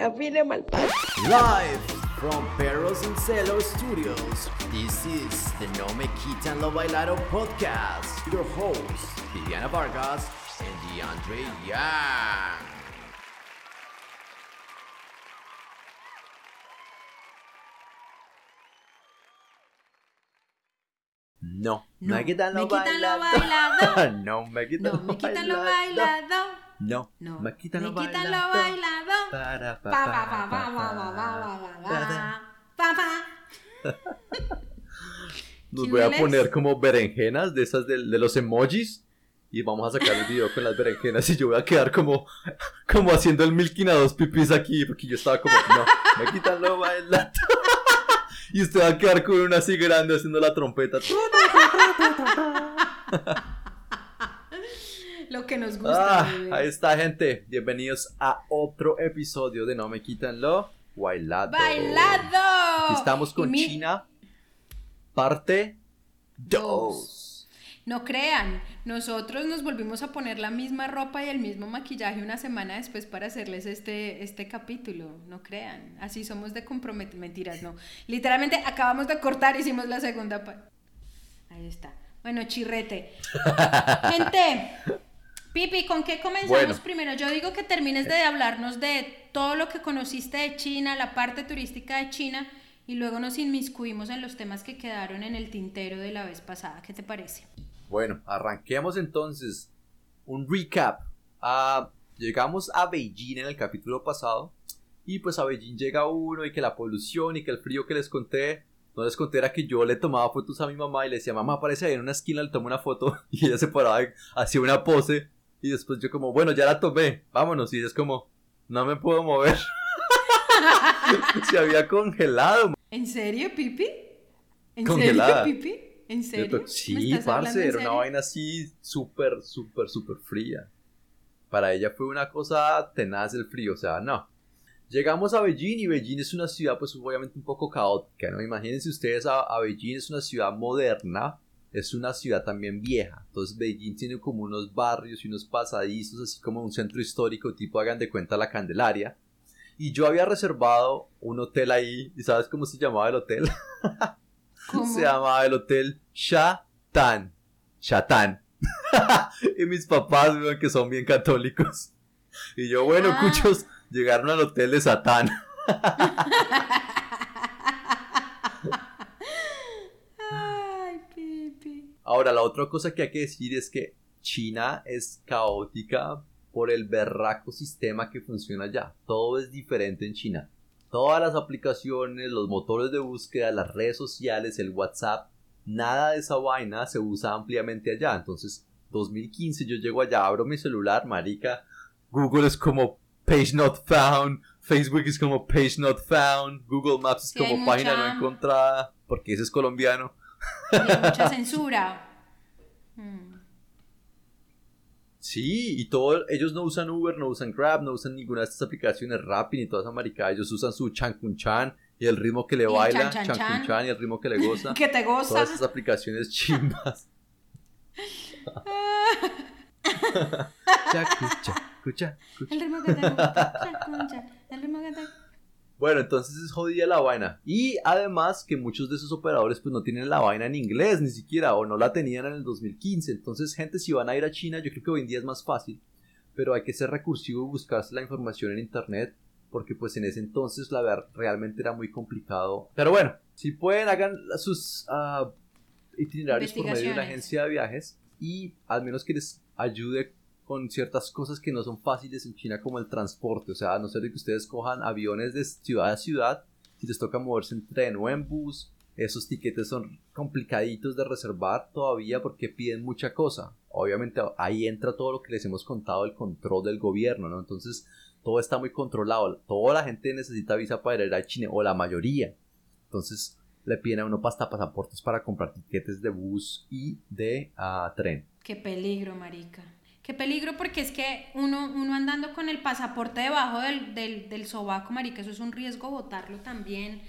afine mal Live from Perros and Celo Studios, this is the No Me Quitan Lo Bailado podcast. Your hosts, Viviana Vargas and DeAndre Yang. No, No, me quitan lo me quitan lo bailado. bailado. no, me quitan No, lo me quitan lo bailado. bailado. No, No, me quitan lo me quitan lo bailado. Nos voy a poner como berenjenas de esas de, de los emojis y vamos a sacar el video con las berenjenas y yo voy a quedar como, como haciendo el milking a dos pipis aquí, porque yo estaba como, no, me quitan lo bailando. y usted va a quedar con una así grande haciendo la trompeta. Lo que nos gusta. Ah, ahí está gente, bienvenidos a otro episodio de No me quitan lo bailado. ¡Bailado! Aquí estamos con mi- China, parte 2. No crean, nosotros nos volvimos a poner la misma ropa y el mismo maquillaje una semana después para hacerles este, este capítulo. No crean, así somos de compromet Mentiras, no. Literalmente acabamos de cortar, hicimos la segunda parte. Ahí está. Bueno, chirrete. Gente, Pipi, ¿con qué comenzamos Bueno. primero? Yo digo que termines de hablarnos de todo lo que conociste de China, la parte turística de China, y luego nos inmiscuimos en los temas que quedaron en el tintero de la vez pasada. ¿Qué te parece? Bueno, arranquemos entonces un recap. Ah, llegamos a Beijing en el capítulo pasado y pues a Beijing llega uno y que la polución y que el frío que les conté, no les conté era que yo le tomaba fotos a mi mamá y le decía, mamá aparece ahí en una esquina, le tomo una foto y ella se paraba, hacía una pose y después yo como, bueno, ya la tomé, vámonos y es como, no me puedo mover. se había congelado. ¿En serio, Pipi? ¿En Congelada. serio, Pipi? ¿En serio? ¿Me Sí, parce, era una vaina así súper, súper, súper fría. Para ella fue una cosa tenaz el frío, o sea, no. Llegamos a Beijing y Beijing es una ciudad pues obviamente un poco caótica, ¿no? Imagínense ustedes a, a Beijing es una ciudad moderna, es una ciudad también vieja. Entonces Beijing tiene como unos barrios y unos pasadizos, así como un centro histórico tipo hagan de cuenta la Candelaria. Y yo había reservado un hotel ahí, ¿y sabes cómo se llamaba el hotel? ¿Cómo? Se llamaba el hotel Shatan. Shatan. y mis papás, weón, que son bien católicos. Y yo, bueno, Ah. cuchos, llegaron al hotel de Satán. Ay, Pipi. Ahora, la otra cosa que hay que decir es que China es caótica por el berraco sistema que funciona allá. Todo es diferente en China. Todas las aplicaciones, los motores de búsqueda, las redes sociales, el WhatsApp, nada de esa vaina se usa ampliamente allá. Entonces, 2015 yo llego allá, abro mi celular, marica, Google es como page not found, Facebook es como page not found, Google Maps es como página mucha- no encontrada, porque ese es colombiano. Mucha censura. Mm. Sí, y todo, ellos no usan Uber, no usan Grab, no usan ninguna de estas aplicaciones Rappi ni toda esa maricada. Ellos usan su Chan y el ritmo que le baila, chan, chan, Chan y el ritmo que le goza. Que te goza. Todas esas aplicaciones chimbas. Chacu, chacu, chacu. El ritmo que te gusta. Chaconcha, El ritmo que te Bueno, entonces es jodida la vaina. Y además que muchos de esos operadores pues no tienen la vaina en inglés ni siquiera o no la tenían en el 2015. Entonces, gente, si van a ir a China, yo creo que hoy en día es más fácil. Pero hay que ser recursivo y buscarse la información en internet. Porque pues en ese entonces la verdad realmente era muy complicado. Pero bueno, si pueden hagan sus ah, itinerarios por medio de una agencia de viajes. Y al menos que les ayude con ciertas cosas que no son fáciles en China como el transporte, o sea, a no ser de que ustedes cojan aviones de ciudad a ciudad, si les toca moverse en tren o en bus, esos tiquetes son complicaditos de reservar todavía porque piden mucha cosa. Obviamente ahí entra todo lo que les hemos contado, el control del gobierno, ¿no? Entonces todo está muy controlado, toda la gente necesita visa para ir a China, o la mayoría. Entonces le piden a uno hasta pasaportes para comprar tiquetes de bus y de ah, tren. Qué peligro, marica. Qué peligro porque es que uno, uno andando con el pasaporte debajo del, del, del sobaco, marica, eso es un riesgo botarlo también.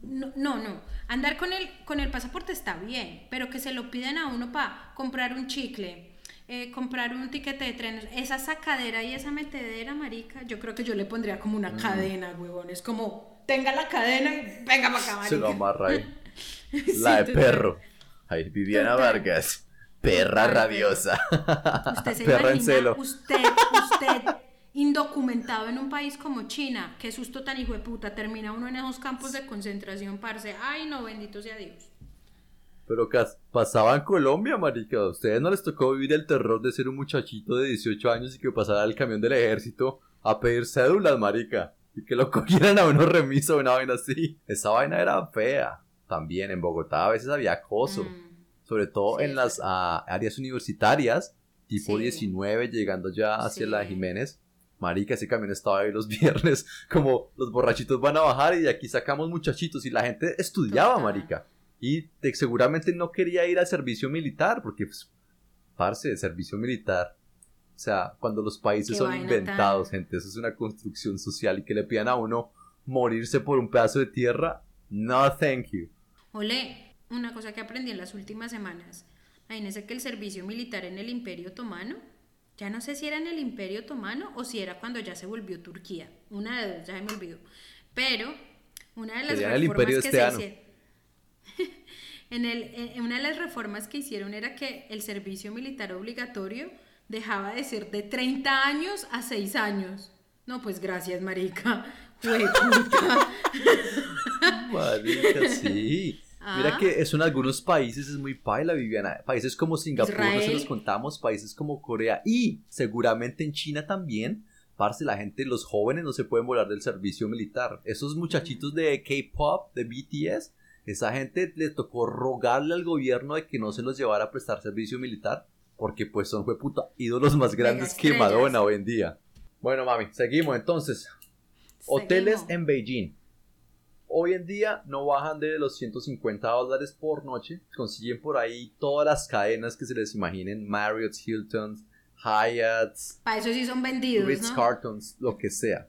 No, no, no. Andar con el, con el pasaporte está bien, pero que se lo piden a uno para comprar un chicle, eh, comprar un tiquete de tren, esa sacadera y esa metedera, marica, yo creo que yo le pondría como una mm. cadena, huevón. Es como, tenga la cadena y venga para acá, marica. Se lo amarra ahí. la de perro. Ahí, Viviana Vargas. Perra rabiosa. Usted se Perra en celo. Usted, usted indocumentado en un país como China, qué susto tan hijo de puta, termina uno en esos campos de concentración, parce. Ay, no, bendito sea Dios. Pero pasaba en Colombia, marica. ¿A ustedes no les tocó vivir el terror de ser un muchachito de 18 años y que pasara el camión del ejército a pedir cédulas, marica? Y que lo cogieran a uno remiso o una vaina así. Esa vaina era fea. También en Bogotá a veces había acoso. Mm. Sobre todo en las ah, áreas universitarias, tipo 19, llegando ya hacia la Jiménez. Marica, ese camión estaba ahí los viernes, como los borrachitos van a bajar y de aquí sacamos muchachitos y la gente estudiaba, marica y seguramente no quería ir al servicio militar, porque, pues, parce, de servicio militar. O sea, cuando los países son inventados, gente, eso es una construcción social y que le pidan a uno morirse por un pedazo de tierra, no thank you. Ole, una cosa que aprendí en las últimas semanas. Imagínense que el servicio militar en el Imperio Otomano, ya no sé si era en el Imperio Otomano o si era cuando ya se volvió Turquía. Una de dos, ya me olvidó. Pero una de las reformas que se hicieron en, el, una de las reformas que hicieron era que el servicio militar obligatorio dejaba de ser de 30 años a 6 años. No, pues gracias, marica. marica, sí. Mira ah. que eso en algunos países es muy paila, Viviana. Países como Singapur, no se los contamos, países como Corea y seguramente en China también. Parce, la gente, los jóvenes no se pueden volar del servicio militar. Esos muchachitos de K-pop, de BTS, esa gente le tocó rogarle al gobierno de que no se los llevara a prestar servicio militar, porque pues son fue puta ídolos más grandes que Madonna hoy en día. Bueno, mami, seguimos entonces. Hoteles en Beijing. Hoy en día no bajan de los 150 dólares por noche. Consiguen por ahí todas las cadenas que se les imaginen: Marriott, Hilton, Hyatt. Para eso sí son vendidos. Ritz Cartons, lo que sea.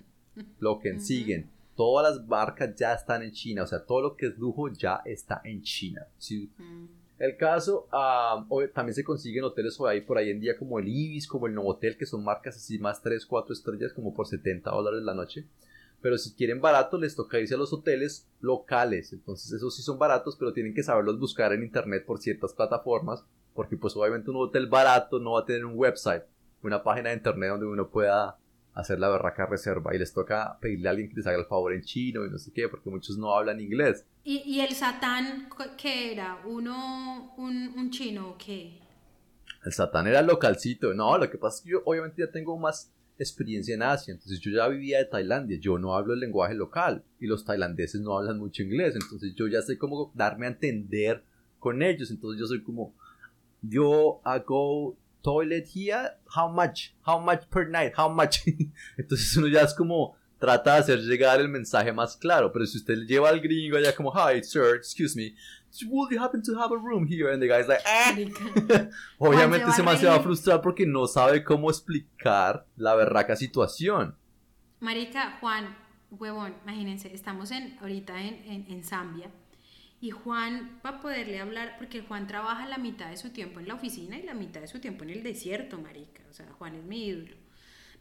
Lo que siguen todas las marcas ya están en China, o sea, todo lo que es lujo ya está en China. Mm. El caso, también se consiguen hoteles por ahí, por ahí en día como el Ibis, como el Novotel, que son marcas así más 3, 4 estrellas, como por 70 dólares la noche. Pero si quieren barato, les toca irse a los hoteles locales. Entonces, esos sí son baratos, pero tienen que saberlos buscar en internet por ciertas plataformas. Porque, pues, obviamente, un hotel barato no va a tener un website, una página de internet donde uno pueda hacer la berraca reserva y les toca pedirle a alguien que les haga el favor en chino y no sé qué, porque muchos no hablan inglés. ¿Y, y el satán qué era? ¿Uno, un, un chino o qué? El satán era localcito. No, lo que pasa es que yo obviamente ya tengo más experiencia en Asia, entonces yo ya vivía de Tailandia, yo no hablo el lenguaje local y los tailandeses no hablan mucho inglés, entonces yo ya sé cómo darme a entender con ellos, entonces yo soy como, yo hago toilet here, how much, how much per night, how much. Entonces uno ya es como trata de hacer llegar el mensaje más claro, pero si usted le lleva al gringo allá como, hi sir, excuse me, would you happen to have a room here? And the guy's like, ah. Obviamente se más se va a frustrar porque no sabe cómo explicar la berraca situación. Marica, Juan, huevón, imagínense, estamos en, ahorita en, en, en Zambia y Juan, para poderle hablar, porque Juan trabaja la mitad de su tiempo en la oficina y la mitad de su tiempo en el desierto, marica. O sea, Juan es mi ídolo.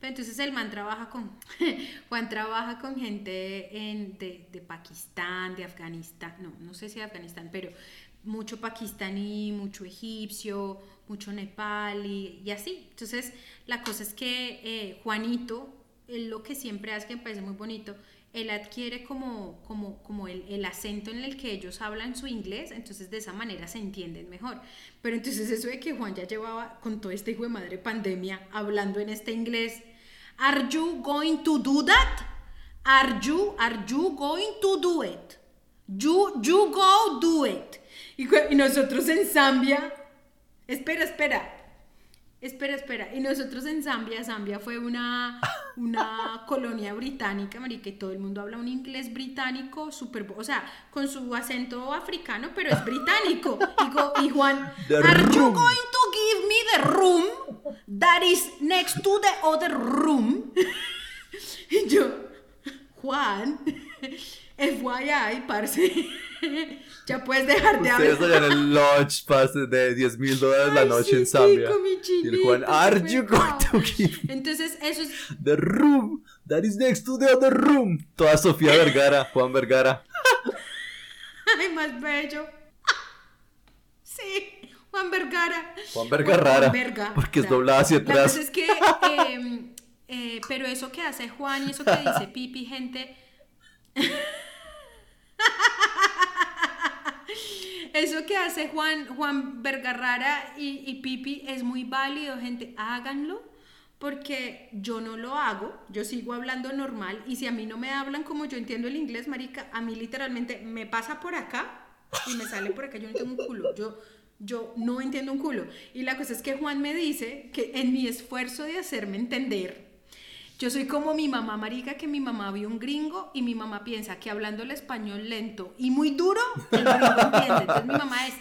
Pero entonces el man trabaja con, Juan trabaja con gente en, de, de, Pakistán, de Afganistán, no, no sé si de Afganistán, pero mucho pakistaní, mucho egipcio, mucho nepalí y así. Entonces la cosa es que eh, Juanito, él lo que siempre hace, que me parece muy bonito, él adquiere como, como, como el, el, acento en el que ellos hablan su inglés, entonces de esa manera se entienden mejor. Pero entonces eso de que Juan ya llevaba con todo este hijo de madre pandemia hablando en este inglés, ¿Are you going to do that? ¿Are you, are you going to do it? You, you go do it. Y, y nosotros en Zambia, espera, espera, Espera, espera. Y nosotros en Zambia, Zambia fue una, una colonia británica, marica, y todo el mundo habla un inglés británico súper, o sea, con su acento africano, pero es británico. Y, y Juan, ¿Are you going to give me the room that is next to the other room? Y yo, Juan, FYI, parce. Ya puedes dejar de Ustedes hablar. allá en el lodge, parce, de 10 mil dólares la noche en sí, Zambia. pico, mi Y el Juan, are you going pecado". to give Entonces, eso es. the room that is next to the other room? Toda Sofía Vergara, Juan Vergara. Ay, más bello. Sí, Juan Vergara. Juan Verga rara, Verga, porque es doblada hacia La atrás. cosa es que, eh, eh, pero eso que hace Juan y eso que dice Pipi, gente. Eso que hace Juan, Juan Vergarrara y, y Pipi es muy válido, gente. Háganlo, porque yo no lo hago. Yo sigo hablando normal. Y si a mí no me hablan como yo entiendo el inglés, marica, a mí literalmente me pasa por acá y me sale por acá. Yo no tengo un culo. Yo, yo no entiendo un culo. Y la cosa es que Juan me dice que en mi esfuerzo de hacerme entender, yo soy como mi mamá, marica, que mi mamá vio un gringo y mi mamá piensa que hablando el español lento y muy duro, el gringo entiende. Entonces mi mamá es,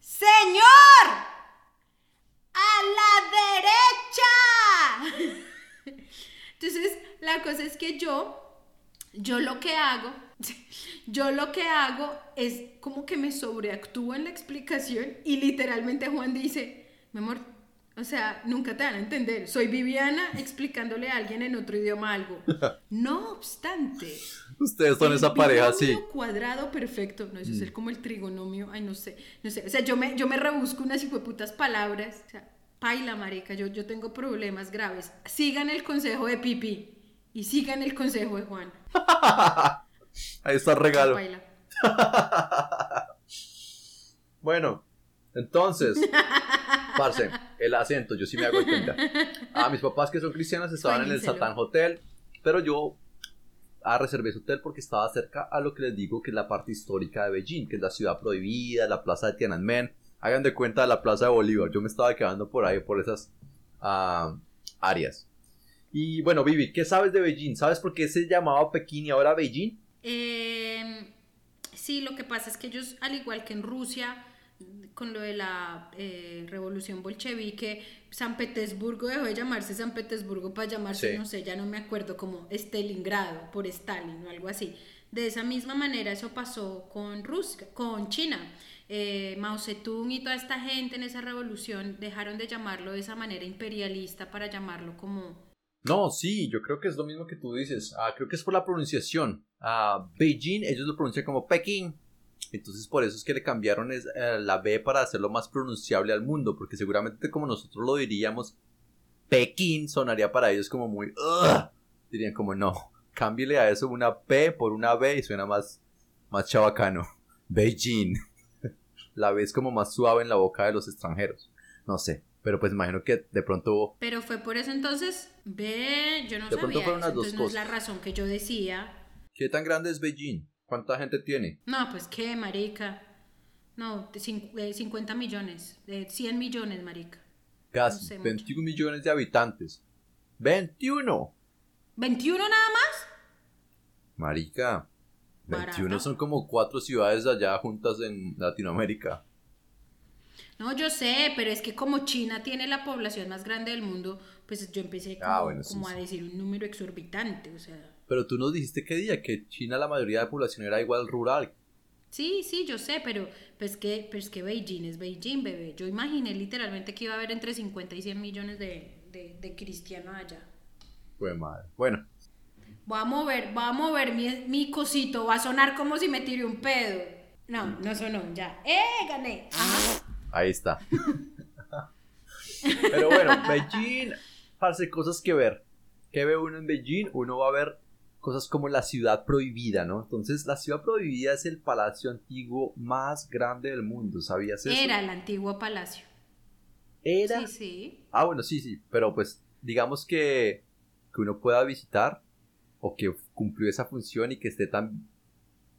¡Señor! ¡A la derecha! Entonces, la cosa es que yo, yo lo que hago, yo lo que hago es como que me sobreactúo en la explicación y literalmente Juan dice, mi amor, o sea, nunca te van a entender. Soy Viviana explicándole a alguien en otro idioma algo. No obstante, Ustedes son esa pareja, sí. binomio cuadrado perfecto. No, eso es el- como el trigonomio. Ay, no sé. No sé. O sea, yo me, yo me rebusco unas hijueputas palabras. O sea, paila, marica. Yo, yo tengo problemas graves. Sigan el consejo de Pipi. Y sigan el consejo de Juan. Ahí está el regalo. Paila. Bueno, entonces, parce, el acento, yo sí me hago entender. A mis papás que son cristianos estaban en el. Satán Hotel, pero yo ah, reservé ese hotel porque estaba cerca a lo que les digo que es la parte histórica de Beijing, que es la ciudad prohibida, la plaza de Tiananmen. Hagan de cuenta la plaza de Bolívar. Yo me estaba quedando por ahí, por esas ah, áreas. Y bueno, Vivi, ¿qué sabes de Beijing? ¿Sabes por qué se llamaba Pekín y ahora Beijing? Eh, sí, lo que pasa es que ellos, al igual que en Rusia, con lo de la eh, revolución bolchevique, San Petersburgo dejó de llamarse San Petersburgo para llamarse, Sí. no sé, ya no me acuerdo, como Stalingrado, por Stalin o algo así. De esa misma manera eso pasó con Rusia, con China. Eh, Mao Zedong y toda esta gente en esa revolución dejaron de llamarlo de esa manera imperialista para llamarlo como No, sí, yo creo que es lo mismo que tú dices. Ah, creo que es por la pronunciación. Ah, Beijing, ellos lo pronuncian como Pekín. Entonces por eso es que le cambiaron es, eh, la B para hacerlo más pronunciable al mundo, porque seguramente como nosotros lo diríamos, Pekín sonaría para ellos como muy... "Ugh". Dirían como no, cámbiale a eso una P por una B y suena más, más chabacano. Beijing. La B es como más suave en la boca de los extranjeros. No sé, pero pues imagino que de pronto Pero fue por eso entonces, ve, yo no De pronto sabía fueron eso, las dos entonces no es la cosas. razón que yo decía. ¿Qué tan grande es Beijing? ¿Cuánta gente tiene? No, pues qué, marica. No, de cin- eh, 50 millones, de 100 millones, marica. Casi No sé mucho. 21 millones de habitantes. ¡21! ¿21 nada más? Marica. 21 Barato. son como cuatro ciudades allá juntas en Latinoamérica. No, yo sé, pero es que como China tiene la población más grande del mundo, pues yo empecé como, Ah, bueno, como sí. a decir un número exorbitante, o sea... Pero tú nos dijiste que día que China la mayoría de la población era igual rural. Sí, sí, yo sé, pero pues que, pues que Beijing es Beijing, bebé. Yo imaginé literalmente que iba a haber entre 50 y 100 millones de, de, de cristianos allá. Pues madre. Bueno, Voy a mover, voy a mover mi, mi cosito, va a sonar como si me tiré un pedo. No, no sonó, ya. ¡Eh, gané! Ajá. ahí está. Pero bueno, Beijing, parce, cosas que ver. ¿Qué ve uno en Beijing? Uno va a ver cosas como la ciudad prohibida, ¿no? Entonces, la ciudad prohibida es el palacio antiguo más grande del mundo, ¿sabías eso? Era el antiguo palacio. Era. Sí, sí. Ah, bueno, sí, sí, pero pues digamos que, que uno pueda visitar o que cumplió esa función y que esté tan,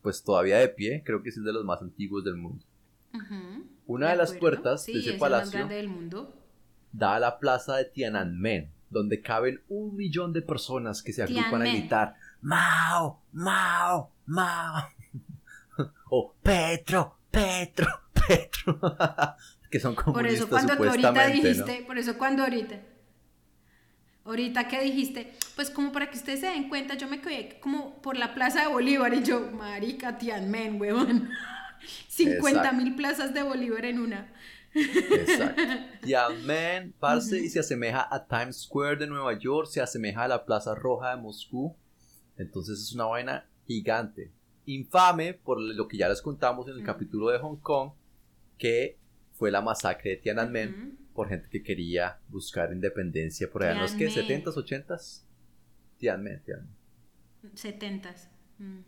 pues todavía de pie, creo que es el de los más antiguos del mundo. Una de las puertas Sí, de es ese el más palacio grande del mundo. da a la plaza de Tiananmen, donde caben un millón de personas que se agrupan a gritar Mao, Mao, Mao. o Petro, Petro, Petro. que son Por comunistas eso cuando tú ahorita dijiste, por eso cuando ahorita, Ahorita que dijiste, pues como para que ustedes se den cuenta, yo me quedé como por la plaza de Bolívar y yo, marica, Tianmen, huevón. 50 mil plazas de Bolívar en una. Exacto. Tianmen, parce, y se asemeja a Times Square de Nueva York, se asemeja a la Plaza Roja de Moscú. Entonces es una vaina gigante. Infame por lo que ya les contamos en el capítulo de Hong Kong, que fue la masacre de Tiananmen por gente que quería buscar independencia por allá en los que 70s, 80s. Tianmen, Tianmen. 70s.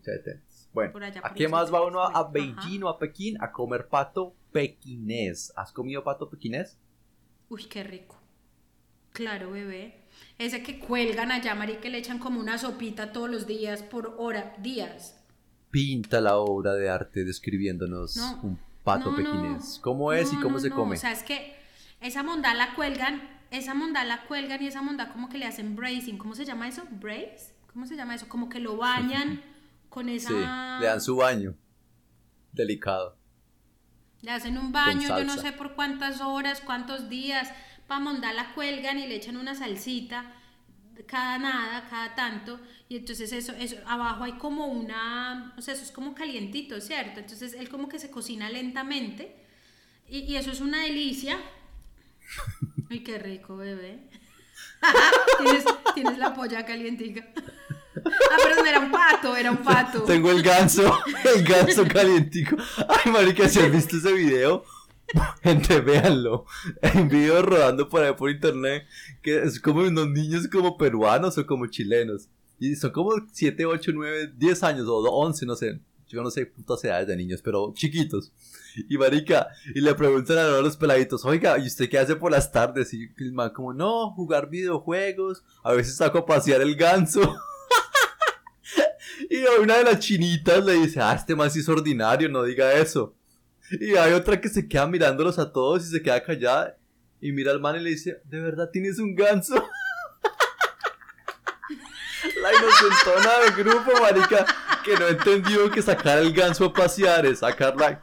70 Bueno, ¿a qué más va uno a, Beijing o a Pekín? A comer pato pequinés. ¿Has comido pato pequinés? Uy, qué rico. Claro, bebé. Ese que cuelgan allá, Mari, que le echan como una sopita todos los días por hora, días. Pinta la obra de arte describiéndonos un pato pequinés. ¿Cómo es y cómo se come? O sea, es que esa monda la cuelgan, esa monda la cuelgan y esa monda como que le hacen bracing. ¿Cómo se llama eso? ¿Brace? ¿Cómo se llama eso? Como que lo bañan con esa... Sí, le dan su baño. Delicado. Le hacen un baño, yo no sé por cuántas horas, cuántos días. Pa' mondar la cuelgan y le echan una salsita cada nada, cada tanto, y entonces eso, eso, abajo hay como una, o sea, eso es como calientito, ¿cierto? Entonces él como que se cocina lentamente, y, y eso es una delicia. Ay, qué rico, bebé. ¿Tienes, tienes la polla calientica. Ah, perdón, era un pato, era un pato. Tengo el ganso, el ganso calientico. Ay, marica, si has visto ese video, gente, véanlo. Hay un video rodando por ahí por internet que es como unos niños como peruanos o como chilenos. Y son como 7, 8, 9, 10 años o 11, no sé. Yo no sé putas edades de niños, pero chiquitos. Y marica, y le preguntan a los peladitos, oiga, ¿y usted qué hace por las tardes? Y el man como, no, jugar videojuegos, a veces saco a pasear el ganso. Y una de las chinitas le dice, ah, este man sí es ordinario, no diga eso. Y hay otra que se queda mirándolos a todos y se queda callada. Y mira al man y le dice, ¿de verdad tienes un ganso? La inocentona del grupo, marica, que no entendió que sacar el ganso a pasear es sacarla...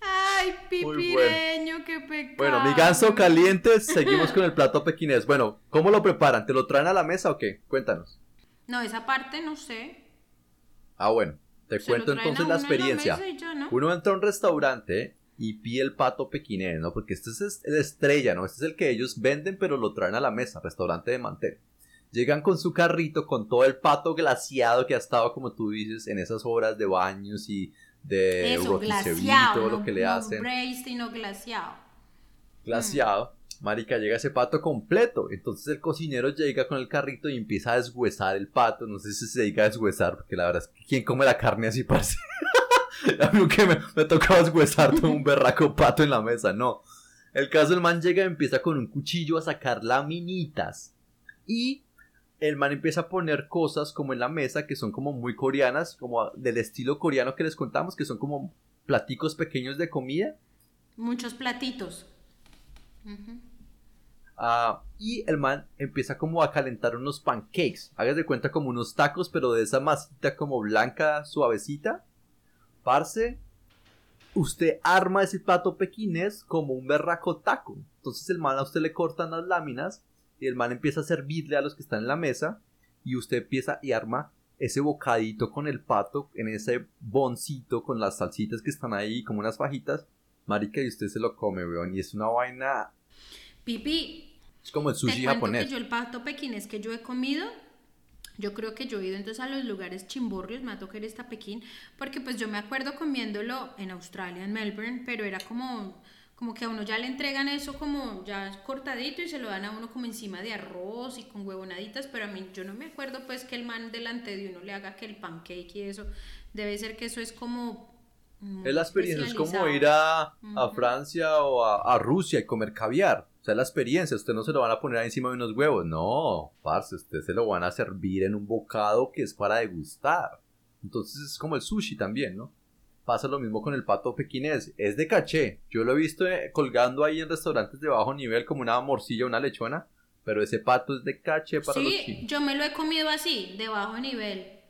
Ay, pipireño, qué pecado. Bueno, mi ganso caliente, seguimos con el plato pequinés. Bueno, ¿cómo lo preparan? ¿Te lo traen a la mesa o qué? Cuéntanos. No, esa parte no sé. Ah, bueno, te cuento entonces la experiencia. Uno entra a un restaurante y pide el pato pequinés, ¿no? Porque este es el estrella, ¿no? Este es el que ellos venden, pero lo traen a la mesa, restaurante de mantel. Llegan con su carrito, con todo el pato glaciado que ha estado, como tú dices, en esas horas de baños y de Eso, glaciado, todo lo que le hacen. No glaciado. Glaciado. Marica, llega ese pato completo. Entonces el cocinero llega con el carrito y empieza a deshuesar el pato. No sé si se dedica a deshuesar, porque la verdad es que ¿quién come la carne así, parce? a mí que me, me tocaba deshuesar todo un berraco pato en la mesa, no. El caso, el man llega y empieza con un cuchillo a sacar laminitas. Y el man empieza a poner cosas como en la mesa que son como muy coreanas, como del estilo coreano que les contamos, que son como platicos pequeños de comida. Muchos platitos. Ah, y el man empieza como a calentar unos pancakes. Hagas cuenta como unos tacos, pero de esa masita como blanca, suavecita. Parce, usted arma ese plato pequinés como un berraco taco. Entonces el man a usted le cortan las láminas y el man empieza a servirle a los que están en la mesa y usted empieza y arma ese bocadito con el pato en ese boncito con las salsitas que están ahí como unas fajitas marica y usted se lo come weón y es una vaina pipi es como el sushi japonés que yo el pato pequinés que yo he comido yo creo que yo he ido entonces a los lugares chimborrios, me ha tocado ir hasta Pekín, porque pues yo me acuerdo comiéndolo en Australia, en Melbourne, pero era como como que a uno ya le entregan eso como ya cortadito y se lo dan a uno como encima de arroz y con huevonaditas, pero a mí yo no me acuerdo pues que el man delante de uno le haga que el pancake y eso, debe ser que eso es como... Es la experiencia, es como ir a, a Francia o a, a, Rusia y comer caviar. O sea, es la experiencia, usted no se lo van a poner encima de unos huevos, no, parce, usted se lo van a servir en un bocado que es para degustar. Entonces es como el sushi también, ¿no? Pasa lo mismo con el pato pequinés. Es de caché. Yo lo he visto eh, colgando ahí en restaurantes de bajo nivel como una morcilla, una lechona. Pero ese pato es de caché para los chinos. yo me lo he comido así, de bajo nivel.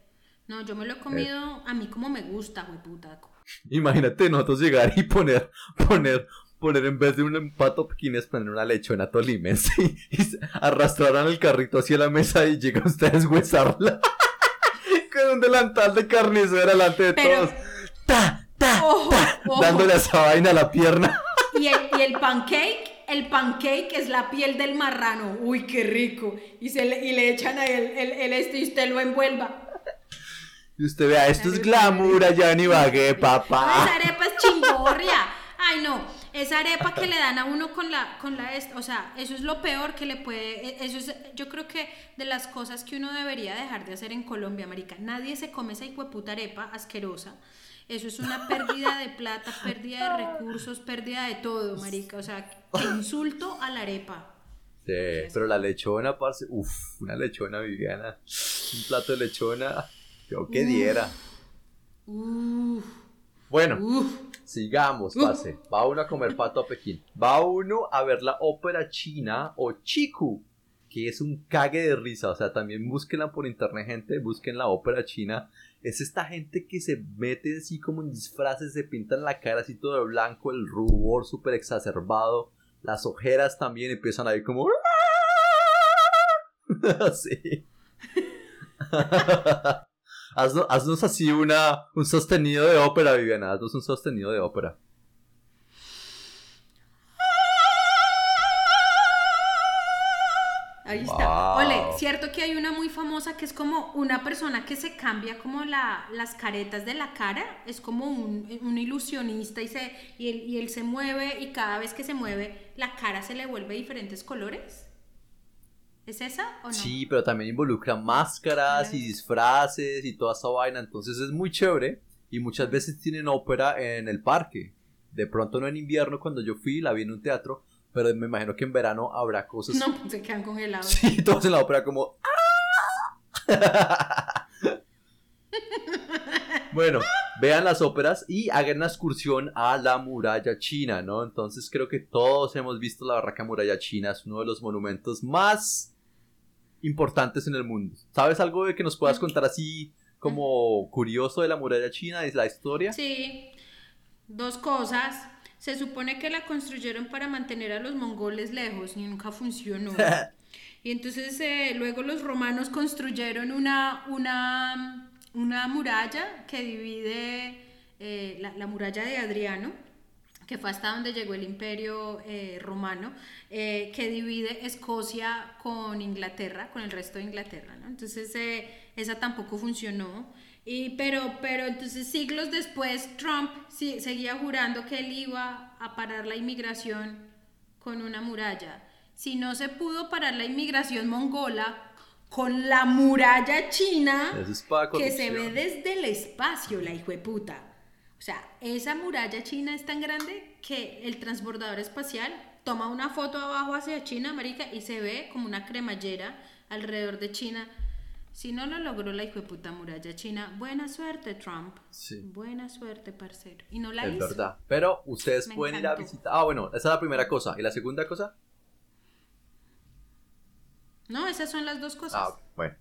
No, yo me lo he comido a mí como me gusta, güey puta. Imagínate nosotros llegar y poner, poner, poner en vez de un pato pequines poner una lechona tolimense y, y arrastrarán el carrito hacia la mesa y llega usted a deshuesarla con un delantal de carnicera delante de Pero- todos. Ta, ta, Ojo, ta, ojo. dándole a esa vaina a la pierna. Y el, y el pancake, el pancake es la piel del marrano. Uy, qué rico. Y, se le, y le echan ahí el, el, el este y usted lo envuelva. Y usted vea, esto es glamour allá en Ibagué, Esa papá. arepa es chingorria. Ay, no. Esa arepa que le dan a uno con la, con la o sea, eso es lo peor que le puede, e- eso es, yo creo que de las cosas que uno debería dejar de hacer en Colombia, marica. Nadie se come esa hijueputa arepa asquerosa. Eso es una pérdida de plata, pérdida de recursos, pérdida de todo, marica. O sea, que insulto a la arepa. Sí, pero la lechona, parce, uff, una lechona Viviana, un plato de lechona, yo que diera. Uf, Bueno, uf. sigamos, parce. Va uno a comer pato a Pekín. Va uno a ver la ópera china o Chiku, que es un cague de risa. O sea, también búsquenla por internet, gente. Busquen la ópera china. Es esta gente que se mete así como en disfraces, se pintan la cara así todo de blanco, el rubor súper exacerbado. Las ojeras también empiezan a ir como. Así. haznos, haznos así una, un sostenido de ópera, Viviana. Haznos un sostenido de ópera. Ahí está. Ole, cierto que hay una muy famosa que es como una persona que se cambia como la, las caretas de la cara. Es como un, un ilusionista y, se, y, él, y él se mueve y cada vez que se mueve la cara se le vuelve diferentes colores. ¿Es esa o no? Sí, pero también involucra máscaras y disfraces y toda esa vaina. Entonces es muy chévere. Y muchas veces tienen ópera en el parque. De pronto no en invierno, cuando yo fui, la vi en un teatro. Pero me imagino que en verano habrá cosas. No, pues se quedan congelados. Sí, todos en la ópera como. ¡ah! bueno, vean las óperas y hagan una excursión a la muralla china, ¿no? Entonces creo que todos hemos visto la barraca muralla china, es uno de los monumentos más importantes en el mundo. ¿Sabes algo de que nos puedas contar así como curioso de la muralla china, es la historia? Sí, dos cosas. Se supone que la construyeron para mantener a los mongoles lejos y nunca funcionó. Y entonces eh, luego los romanos construyeron una, una, una muralla que divide eh, la, la muralla de Adriano, que fue hasta donde llegó el imperio eh, romano, eh, que divide Escocia con Inglaterra, con el resto de Inglaterra. ¿no? Entonces eh, esa tampoco funcionó. Y, pero, pero entonces siglos después Trump sí, seguía jurando que él iba a parar la inmigración con una muralla. Si no se pudo parar la inmigración mongola con la muralla china es que se ve desde el espacio, la hijo de puta. O sea, esa muralla china es tan grande que el transbordador espacial toma una foto abajo hacia China, marica, y se ve como una cremallera alrededor de China. Si no lo logró la hijo de puta muralla china, buena suerte, Trump. Sí. Buena suerte, parcero. Y no la Es hizo. verdad. Pero ustedes Me pueden ir a visitar. Ah, bueno, esa es la primera cosa. ¿Y la segunda cosa? No, esas son las dos cosas. Ah, bueno.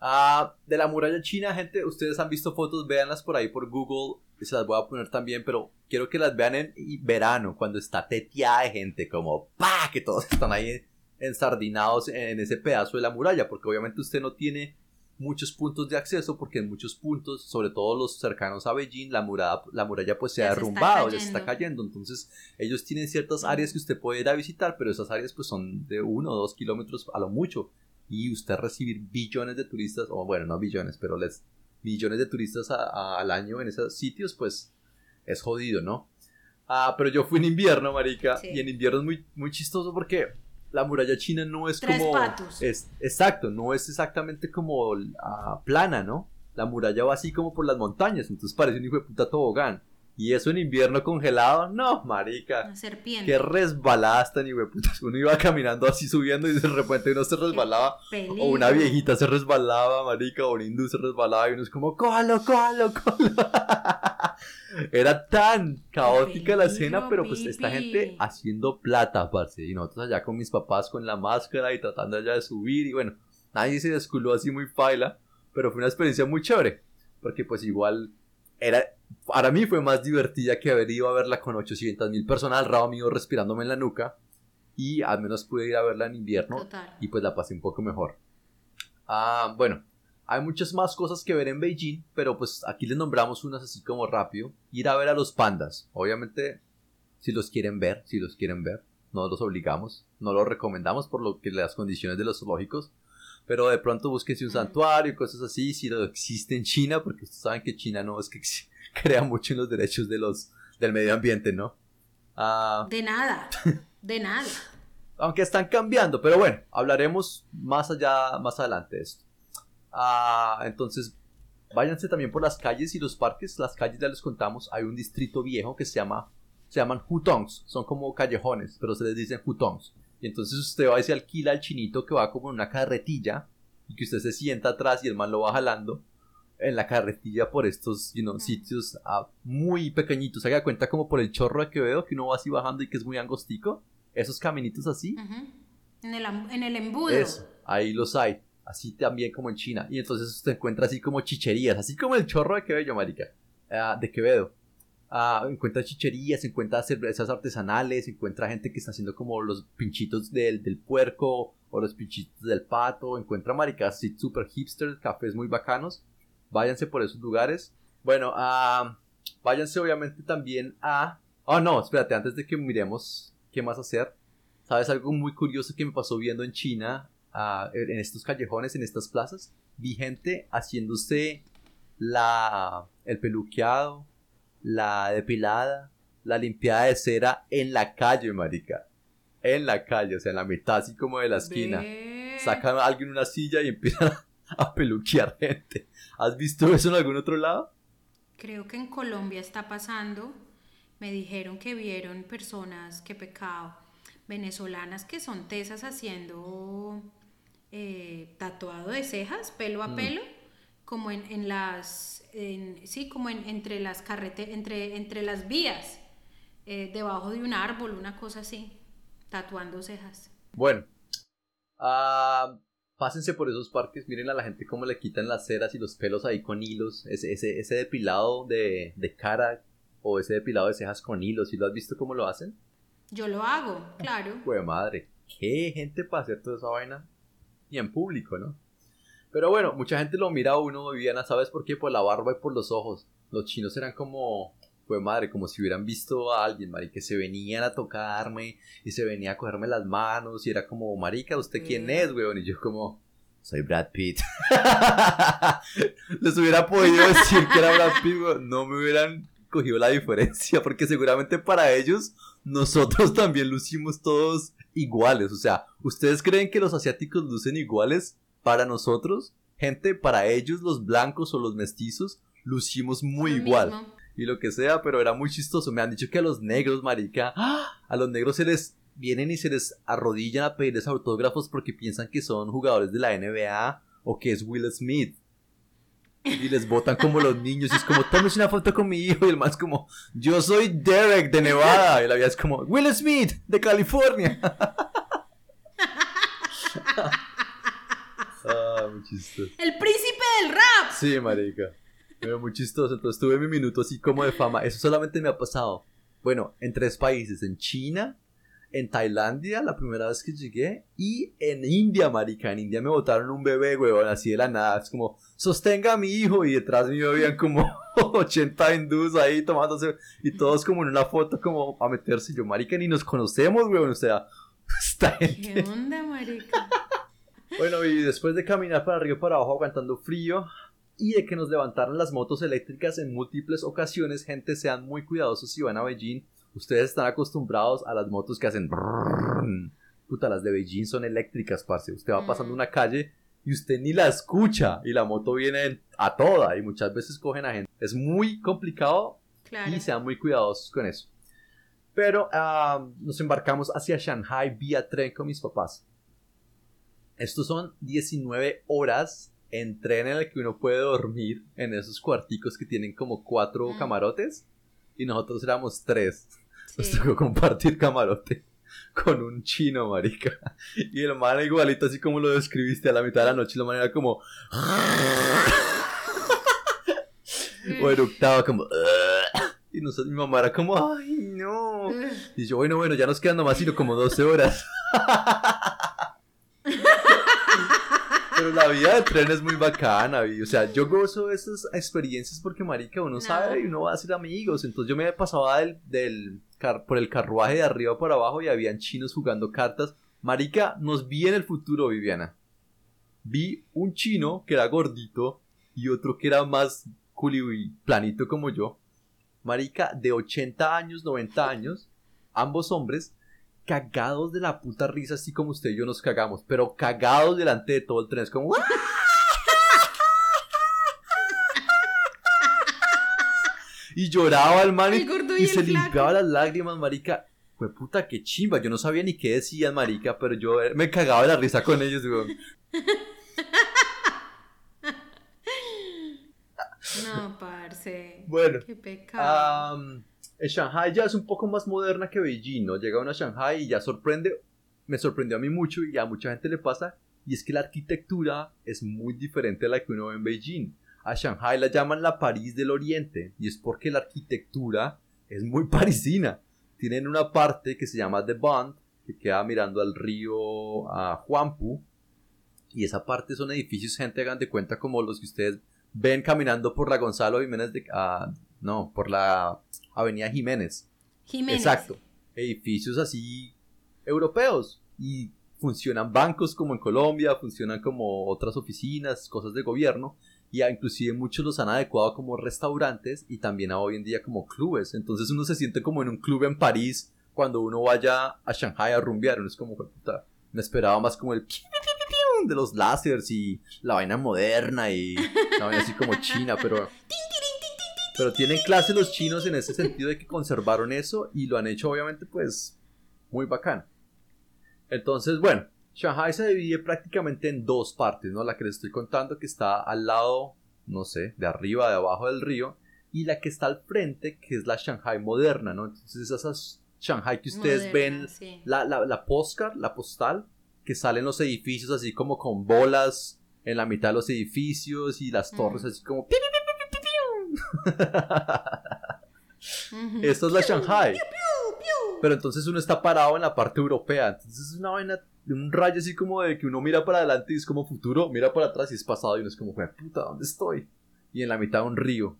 Ah, de la muralla china, gente, ustedes han visto fotos, véanlas por ahí por Google, y se las voy a poner también, pero quiero que las vean en verano, cuando está teteada de gente, como pa, que todos están ahí ensardinados en ese pedazo de la muralla, porque obviamente usted no tiene muchos puntos de acceso, porque en muchos puntos, sobre todo los cercanos a Beijing, la muralla, la muralla pues se ha derrumbado, ya se está cayendo. cayendo, entonces ellos tienen ciertas áreas que usted puede ir a visitar, pero esas áreas pues son de uno o dos kilómetros a lo mucho y usted recibir billones de turistas, o bueno, no billones, pero les millones de turistas a- a- al año en esos sitios, pues es jodido, ¿no? Ah, pero yo fui en invierno, marica, Sí. y en invierno es muy, muy chistoso porque la muralla china no es Tres como... patos. Es, exacto, no es exactamente como ah, plana, ¿no? La muralla va así como por las montañas, entonces parece un hijo de puta tobogán. Y eso en invierno congelado, no, marica. Una serpiente. Qué resbaladas tan putas. Uno iba caminando así subiendo y de repente uno se resbalaba. O una viejita se resbalaba, marica, o un hindú se resbalaba y uno es como, cójalo, cójalo, cójalo. Era tan caótica la escena, pero pues esta gente haciendo plata, parce. Y nosotros allá con mis papás con la máscara y tratando allá de subir y bueno, nadie se desculó así muy paila, pero fue una experiencia muy chévere. Porque pues igual era, para mí fue más divertida que haber ido a verla con 800 mil personas al lado mío respirándome en la nuca. Y al menos pude ir a verla en invierno. Total. Y pues la pasé un poco mejor. Ah, bueno, hay muchas más cosas que ver en Beijing, pero pues aquí les nombramos unas así como rápido. Ir a ver a los pandas. Obviamente, si los quieren ver, si los quieren ver, no los obligamos, no los recomendamos por lo que las condiciones de los zoológicos. Pero de pronto búsquense un santuario y cosas así, si lo existe en China, porque ustedes saben que China no es que crea mucho en los derechos de los, del medio ambiente, ¿no? Ah, De nada, de nada. aunque están cambiando, pero bueno, hablaremos más allá, más adelante de esto. Ah, entonces, váyanse también por las calles y los parques. Las calles ya les contamos, hay un distrito viejo que se llama, se llaman hutongs, son como callejones, pero se les dicen hutongs. Y entonces usted va y se alquila al chinito que va como en una carretilla y que usted se sienta atrás y el man lo va jalando en la carretilla por estos you know, sitios ah, muy pequeñitos. Se da cuenta como por el chorro de Quevedo que uno va así bajando y que es muy angostico. Esos caminitos así. En, el, en el embudo. Eso, ahí los hay. Así también como en China. Y entonces usted encuentra así como chicherías, así como el chorro de Quevedo, marica. ah, de Quevedo. Ah, encuentra chicherías, encuentra cervezas artesanales, encuentra gente que está haciendo como los pinchitos del, del puerco o los pinchitos del pato. Encuentra maricas super hipsters, cafés muy bacanos. Váyanse por esos lugares. Bueno, váyanse obviamente también a... Oh, no, espérate, antes de que miremos qué más hacer. ¿Sabes algo muy curioso que me pasó viendo en China, en estos callejones, en estas plazas? Vi gente haciéndose la, el peluqueado, la depilada, la limpiada de cera en la calle, marica. En la calle, o sea, en la mitad así como de la esquina. Sacan a alguien una silla y empiezan a peluquear gente. ¿Has visto eso en algún otro lado? Creo que en Colombia está pasando. Me dijeron que vieron personas, qué pecado, venezolanas que son tesas haciendo eh, tatuado de cejas, pelo a Mm. pelo, como en, en las, en- sí, como en, entre las carrete, entre, entre las vías, eh, debajo de un árbol, una cosa así, tatuando cejas. Bueno, ah, pásense por esos parques, miren a la gente cómo le quitan las ceras y los pelos ahí con hilos, ese, ese, ese depilado de, de cara o ese depilado de cejas con hilos, ¿sí lo has visto cómo lo hacen? Yo lo hago, claro. Pues madre, qué gente para hacer toda esa vaina y en público, ¿no? Pero bueno, mucha gente lo mira a uno, Viviana, ¿sabes por qué? Por la barba y por los ojos. Los chinos eran como, pues madre, como si hubieran visto a alguien, marica, que se venían a tocarme y se venía a cogerme las manos y era como, marica, ¿usted quién Mm. es, weón? Y yo como, soy Brad Pitt. Les hubiera podido decir que era Brad Pitt, weón. No me hubieran cogido la diferencia, porque seguramente para ellos nosotros también lucimos todos iguales. O sea, ¿ustedes creen que los asiáticos lucen iguales para nosotros? Gente, para ellos los blancos o los mestizos lucimos muy Lo igual. mismo. Y lo que sea, pero era muy chistoso. Me han dicho que a los negros, marica, ¡ah! a los negros se les vienen y se les arrodillan a pedirles autógrafos porque piensan que son jugadores de la NBA o que es Will Smith. Y les votan como los niños. Y es como, tómese una foto con mi hijo. Y el es como, yo soy Derek de Nevada. Y la vida es como, Will Smith de California. muy chistoso. El príncipe del rap. Sí, marica. Pero muy chistoso. Entonces tuve mi minuto así como de fama. Eso solamente me ha pasado. Bueno, en tres países. En China, en Tailandia, la primera vez que llegué. Y en India, marica. En India me botaron un bebé, weón, así de la nada. Es como, sostenga a mi hijo. Y detrás mío habían como 80 hindús ahí tomándose. Y todos como en una foto como a meterse. Yo, marica, ni nos conocemos, weón. O sea, gente... ¿Qué onda, marica? Bueno, y después de caminar para arriba y para abajo aguantando frío y de que nos levantaran las motos eléctricas en múltiples ocasiones, gente, sean muy cuidadosos si van a Beijing. Ustedes están acostumbrados a las motos que hacen... Puta, las de Beijing son eléctricas, parce. Usted va pasando una calle y usted ni la escucha y la moto viene a toda y muchas veces cogen a gente. Es muy complicado Claro. y sean muy cuidadosos con eso. Pero nos embarcamos hacia Shanghai vía tren con mis papás. Estos son 19 horas en tren en el que uno puede dormir en esos cuarticos que tienen como cuatro Mm. camarotes y nosotros éramos tres. Nos Sí. tocó compartir camarote con un chino, marica. Y el man igualito así como lo describiste a la mitad de la noche, la manera como... o eructaba como... Y nosotros, mi mamá era como, ay, no. Y yo, bueno, bueno, ya nos quedan nomás sino como 12 horas. Pero la vida de tren es muy bacana, vi. o sea, yo gozo de esas experiencias porque, marica, uno No. sabe y uno va a hacer amigos. Entonces yo me pasaba del, del car- por el carruaje de arriba para abajo y habían chinos jugando cartas. Marica, nos vi en el futuro, Viviana. Vi un chino que era gordito y otro que era más culi y planito como yo. Marica, de 80 años, 90 años, ambos hombres, cagados de la puta risa, así como usted y yo nos cagamos, pero cagados delante de todo el tren. Es como. "¡Ah!". Y lloraba el man y, El se flaco. limpiaba las lágrimas, marica. Fue puta, qué chimba. Yo no sabía ni qué decían, marica, pero yo eh, me cagaba de la risa con ellos, weón. No, parce. Bueno. Qué pecado. En Shanghai ya es un poco más moderna que Beijing, ¿no? Llega uno a Shanghai y ya sorprende, me sorprendió a mí mucho y a mucha gente le pasa, y es que la arquitectura es muy diferente a la que uno ve en Beijing. A Shanghai la llaman la París del Oriente, y es porque la arquitectura es muy parisina. Tienen una parte que se llama The Bund, que queda mirando al río a Huangpu, y esa parte son edificios, gente, hagan de cuenta como los que ustedes ven caminando por la Gonzalo Jiménez de... ah, no, por la Avenida Jiménez. Jiménez. Exacto. Edificios así europeos. Y funcionan bancos como en Colombia, funcionan como otras oficinas, cosas de gobierno. Y inclusive muchos los han adecuado como restaurantes y también a hoy en día como clubes. Entonces uno se siente como en un club en París cuando uno vaya a Shanghai a rumbear. Uno es como, "Jue puta, me esperaba más como el de los láseres y la vaina moderna y la vaina así como china, pero... Pero tienen clase los chinos en ese sentido de que conservaron eso y lo han hecho obviamente pues muy bacán. Entonces, bueno, Shanghai se divide prácticamente en dos partes, ¿no? La que les estoy contando que está al lado, no sé, de arriba, de abajo del río, y la que está al frente, que es la Shanghai moderna, ¿no? Entonces esas Shanghai que ustedes Moderna, ven, sí. la, la, la postcard, la postal, que salen los edificios así como con bolas en la mitad de los edificios y las torres Mm. así como... pi, Esta es la Shanghai. Pero entonces uno está parado en la parte europea. Entonces es una vaina un rayo así como de que uno mira para adelante y es como futuro, mira para atrás y es pasado y uno es como, "Jue puta, ¿dónde estoy? Y en la mitad un río,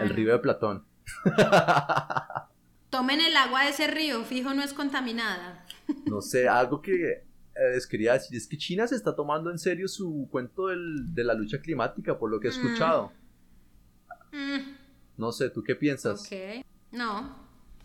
el río de Platón. Tomen el agua de ese río, fijo, no es contaminada. No sé, algo que eh, les quería decir es que China se está tomando en serio su cuento del- de la lucha climática, por lo que he Mm. escuchado. Mm, No sé, ¿tú qué piensas? ok. No,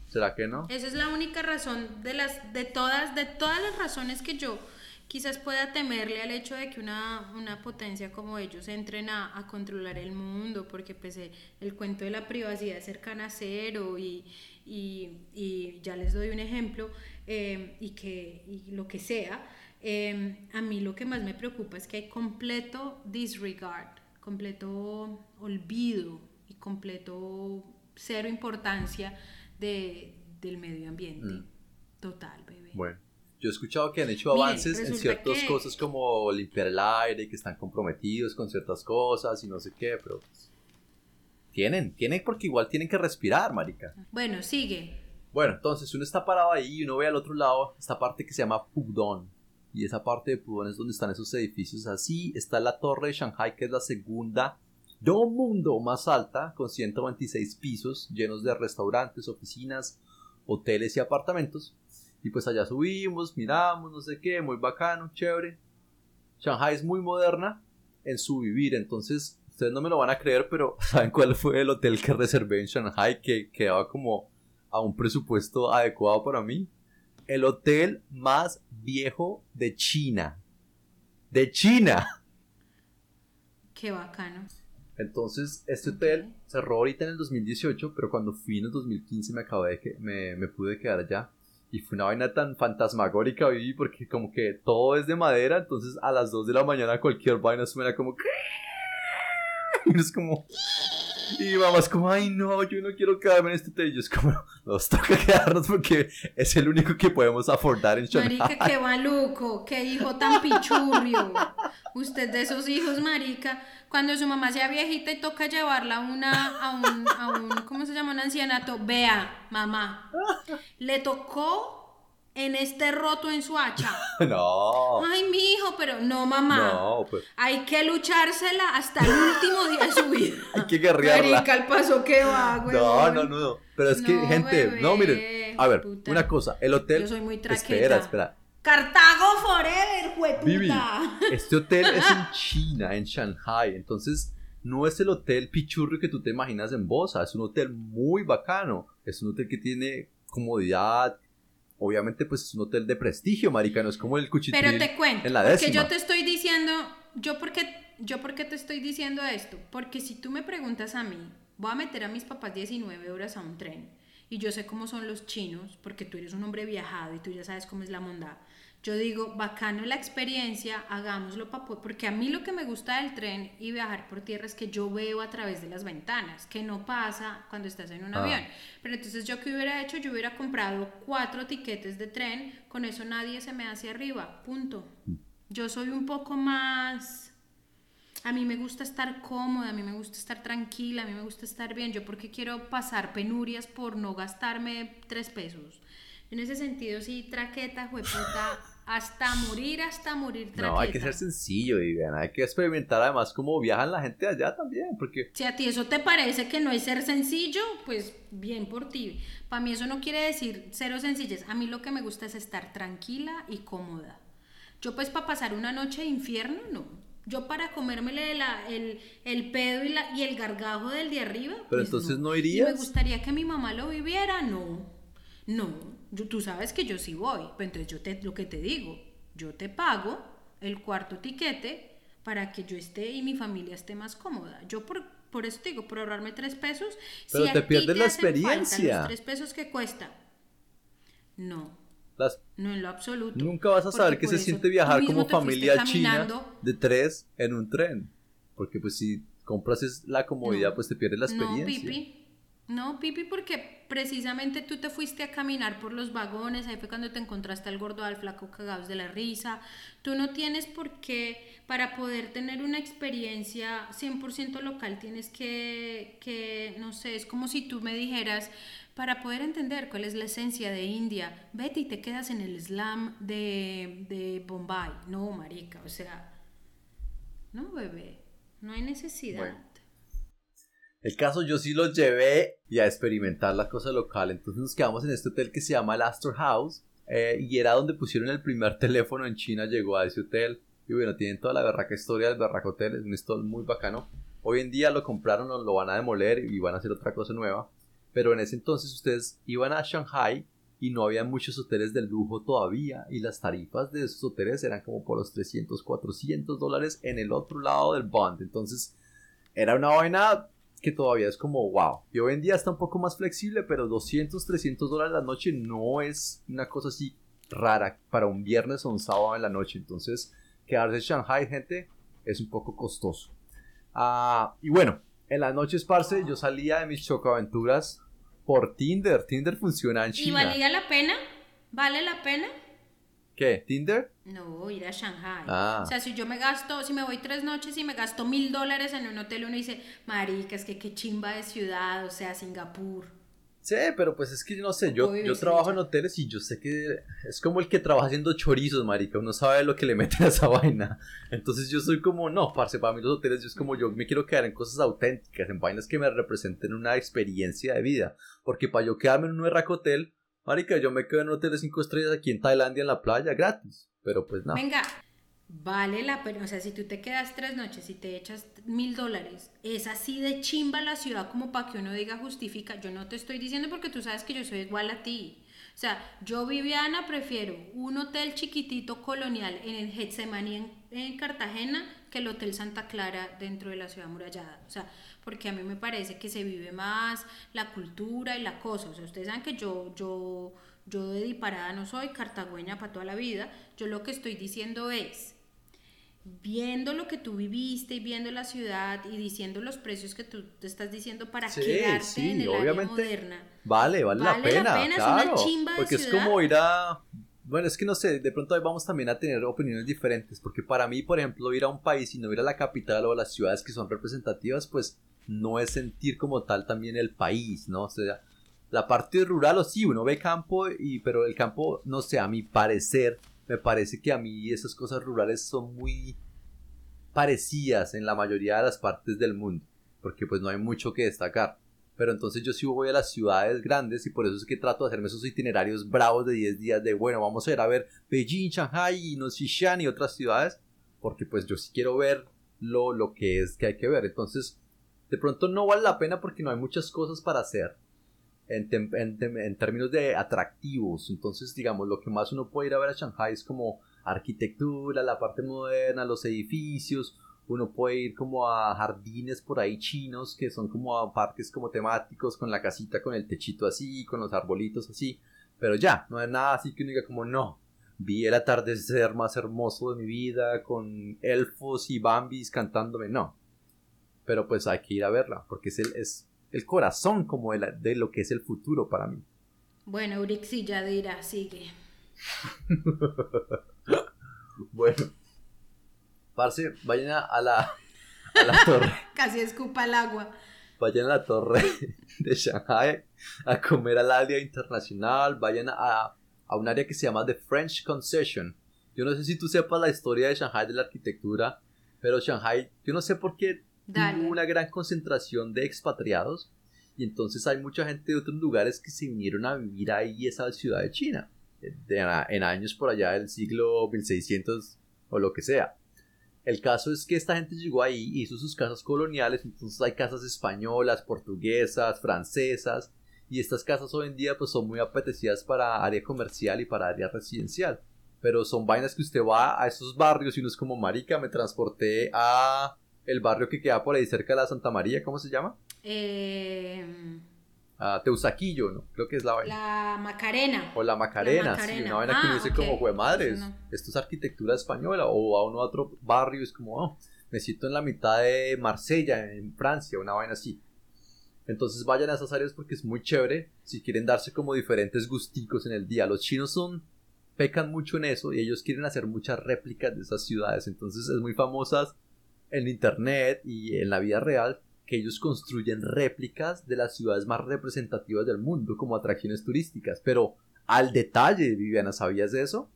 ¿Será que no? esa es la única razón de las, de todas, de todas las razones que yo quizás pueda temerle al hecho de que una, una potencia como ellos entren a, a controlar el mundo, porque pues eh, el cuento de la privacidad es cercana a cero y, y, y ya les doy un ejemplo eh, y que y lo que sea. eh, a mí lo que más me preocupa es que hay completo disregard, completo olvido y completo cero importancia de, del medio ambiente. Mm. Total, bebé. Bueno, yo he escuchado que han hecho Miren, avances en ciertas que- cosas como limpiar el aire, que están comprometidos con ciertas cosas y no sé qué, pero tienen, tienen porque igual tienen que respirar, marica. Bueno, sigue. Bueno, entonces uno está parado ahí y uno ve al otro lado esta parte que se llama Pudong. Y esa parte de Pudong es donde están esos edificios así. Está la torre de Shanghai, que es la segunda do mundo más alta, con 126 pisos, llenos de restaurantes, oficinas, hoteles y apartamentos. Y pues allá subimos, miramos, no sé qué, muy bacano, chévere. Shanghai es muy moderna en su vivir, entonces ustedes no me lo van a creer, pero ¿saben cuál fue el hotel que reservé en Shanghai que quedaba como a un presupuesto adecuado para mí? El hotel más viejo de China. De China. Qué bacano. Entonces, este hotel cerró ahorita en el 2018, pero cuando fui en el 2015 me acabé de que me, me pude quedar allá. Y fue una vaina tan fantasmagórica viví porque como que todo es de madera, entonces a las 2 de la mañana cualquier vaina suena como... Y es como... Y mi mamá es como, ay no, yo no quiero quedarme en este hotel. Es como, nos toca quedarnos porque es el único que podemos afordar en Shanghai. Marica, qué maluco, qué hijo tan pichurrio. Usted de esos hijos, marica, cuando su mamá sea viejita y toca llevarla a una, a un, a un, ¿cómo se llama? Un ancianato. Vea, mamá, le tocó en este roto en su hacha. No. Ay, mi hijo, pero no, mamá. No, pues. Hay que luchársela hasta el último día de su vida. Hay que guerrearla. Marica, el paso que va, güey. No, no, no, no. Pero es que, gente, bebé, no, miren. A ver, puta. una cosa. El hotel. Yo soy muy traqueta. Espera, espera. Cartago Forever, jueputa. Vivi, este hotel es en China, en Shanghai. Entonces, no es el hotel pichurro que tú te imaginas en Bosa. Es un hotel muy bacano. Es un hotel que tiene comodidad. Obviamente, pues es un hotel de prestigio, marica. No es como el cuchitril Pero te cuento, en la porque décima. yo te estoy diciendo, yo porque, yo porque te estoy diciendo esto, porque si tú me preguntas a mí, voy a meter a mis papás 19 horas a un tren, y yo sé cómo son los chinos, porque tú eres un hombre viajado y tú ya sabes cómo es la mondad. Yo digo, bacano la experiencia, hagámoslo pa' po- porque a mí lo que me gusta del tren y viajar por tierra es que yo veo a través de las ventanas, que no pasa cuando estás en un Ah. avión. Pero entonces yo qué hubiera hecho, yo hubiera comprado cuatro tiquetes de tren, con eso nadie se me hace arriba, punto. Yo soy un poco más... A mí me gusta estar cómoda, a mí me gusta estar tranquila, a mí me gusta estar bien. Yo porque quiero pasar penurias por no gastarme tres pesos. En ese sentido, sí, traqueta, jueputa, hasta morir, hasta morir traqueta. No, hay que ser sencillo, Viviana. Hay que experimentar además cómo viajan la gente allá también. Porque Si a ti eso te parece que no es ser sencillo, pues bien por ti. Para mí eso no quiere decir cero sencillez. A mí lo que me gusta es estar tranquila y cómoda. Yo pues para pasar una noche de infierno, no. Yo para comérmele la- el, el pedo y, la- y el gargajo del de arriba. Pero pues entonces no Y irías. me gustaría que mi mamá lo viviera, no. No. Yo- tú sabes que yo sí voy. Pero entonces yo te, lo que te digo, yo te pago el cuarto tiquete para que yo esté y mi familia esté más cómoda. Yo por, por eso te digo, por ahorrarme tres pesos. Pero a te pierdes la experiencia. Los tres pesos que cuesta. No. las, No en lo absoluto. nunca vas a saber qué se siente viajar como familia china de tres en un tren. Porque pues si compras la comodidad, No. pues te pierdes la experiencia. No, Pipi. No, Pipi, porque precisamente tú te fuiste a caminar por los vagones, ahí fue cuando te encontraste al gordo, al flaco cagados de la risa. Tú no tienes por qué, para poder tener una experiencia 100% local, tienes que, que, no sé, es como si tú me dijeras, para poder entender cuál es la esencia de India, vete y te quedas en el slam de, de Bombay. No, marica, o sea, no, bebé, no hay necesidad. El caso yo sí los llevé y a experimentar la cosa local. Entonces nos quedamos en este hotel que se llama el Astor House. eh, y era donde pusieron el primer teléfono en China. Llegó a ese hotel. Y bueno, tienen toda la berraca historia del berraco hotel. Es un hotel muy bacano. Hoy en día lo compraron, lo, lo van a demoler y van a hacer otra cosa nueva. Pero en ese entonces ustedes iban a Shanghai y no había muchos hoteles de lujo todavía. Y las tarifas de esos hoteles eran como por los 300, 400 dólares en el otro lado del bond. Entonces era una vaina que todavía es como wow. Y hoy en día está un poco más flexible, pero 200, 300 dólares la noche no es una cosa así rara para un viernes o un sábado en la noche. Entonces, quedarse en Shanghai, gente, es un poco costoso. Ah, y bueno, en las noches, parce, yo salía de mis chocaventuras por Tinder. Tinder funciona en ¿Y China. valía la pena? ¿Vale la pena? ¿Qué? ¿Tinder? No, ir a Shanghai. Ah. O sea, si yo me gasto, si me voy tres noches y me gasto mil dólares en un hotel, uno dice, marica, es que qué chimba de ciudad, o sea, Singapur. Sí, pero pues es que yo no sé, yo, yo trabajo en hoteles y yo sé que es como el que trabaja haciendo chorizos, marica, uno sabe lo que le meten a esa vaina. Entonces yo soy como, no, parce, para mí los hoteles yo es como yo me quiero quedar en cosas auténticas, en vainas que me representen una experiencia de vida, porque para yo quedarme en un berraco hotel, marica, yo me quedo en un hotel de cinco estrellas aquí en Tailandia en la playa gratis, pero pues no. Venga, vale la pena, o sea, si tú te quedas tres noches y te echas mil dólares, es así de chimba la ciudad como para que uno diga justifica. Yo no te estoy diciendo porque tú sabes que yo soy igual a ti. O sea, yo, Viviana, prefiero un hotel chiquitito colonial en el Getsemaní en, en Cartagena que el Hotel Santa Clara dentro de la ciudad amurallada. O sea, porque a mí me parece que se vive más la cultura y la cosa. O sea, ustedes saben que yo, yo, yo de disparada no soy cartagüeña para toda la vida. Yo lo que estoy diciendo es, viendo lo que tú viviste y viendo la ciudad y diciendo los precios que tú te estás diciendo para Sí, quedarte sí, en el obviamente. área moderna. Vale, vale, la pena, pena, es una claro. de porque es como ir a... Bueno, es que no sé, de pronto ahí vamos también a tener opiniones diferentes, porque para mí, por ejemplo, ir a un país y no ir a la capital o a las ciudades que son representativas, pues no es sentir como tal también el país, ¿no? O sea, la parte rural, o sí, uno ve campo, y, pero el campo, no sé, a mi parecer, me parece que a mí esas cosas rurales son muy parecidas en la mayoría de las partes del mundo, porque pues no hay mucho que destacar. Pero entonces yo sí voy a las ciudades grandes y por eso es que trato de hacerme esos itinerarios bravos de 10 días de, bueno, vamos a ir a ver Beijing, Shanghai, Nosishan y otras ciudades, porque pues yo sí quiero ver lo, lo que es que hay que ver. Entonces, de pronto no vale la pena porque no hay muchas cosas para hacer en, términos de atractivos. Entonces, digamos, lo que más uno puede ir a ver a Shanghai es como arquitectura, la parte moderna, los edificios. Uno puede ir como a jardines por ahí chinos, que son como a parques como temáticos, con la casita, con el techito así, con los arbolitos así. Pero ya, no es nada así que uno diga como no. Vi el atardecer más hermoso de mi vida con elfos y bambis cantándome. No. Pero pues hay que ir a verla, porque es el corazón como de, la- de lo que es el futuro para mí. Bueno, Urixi ya dirá, sigue. Bueno. Parce, vayan a, a la, a la torre. Casi escupa el agua. Vayan a la torre de Shanghai a comer al área internacional. Vayan a, a un área que se llama The French Concession. Yo no sé si tú sepas la historia de Shanghai de la arquitectura, pero Shanghai, yo no sé por qué Dale. una gran concentración de expatriados y entonces hay mucha gente de otros lugares que se vinieron a vivir ahí esa ciudad de China en años por allá del siglo 1600 o lo que sea. El caso es que esta gente llegó ahí, hizo sus casas coloniales, entonces hay casas españolas, portuguesas, francesas, y estas casas hoy en día pues son muy apetecidas para área comercial y para área residencial. Pero son vainas que usted va a esos barrios y uno es como marica, me transporté a el barrio que queda por ahí cerca de la Santa María, ¿cómo se llama? Eh, A Teusaquillo, ¿no? Creo que es la vaina. la Macarena. O la Macarena, La sí, Macarena. una vaina que uno Ah, dice ok. como, jue madres, no. esto es arquitectura española, o a uno a otro barrio es como, oh, me siento en la mitad de Marsella, en Francia, una vaina así. Entonces vayan a esas áreas porque es muy chévere si quieren darse como diferentes gusticos en el día. Los chinos son, pecan mucho en eso y ellos quieren hacer muchas réplicas de esas ciudades, entonces es muy famosas en internet y en la vida real que ellos construyen réplicas de las ciudades más representativas del mundo como atracciones turísticas, pero al detalle, Viviana, ¿sabías eso?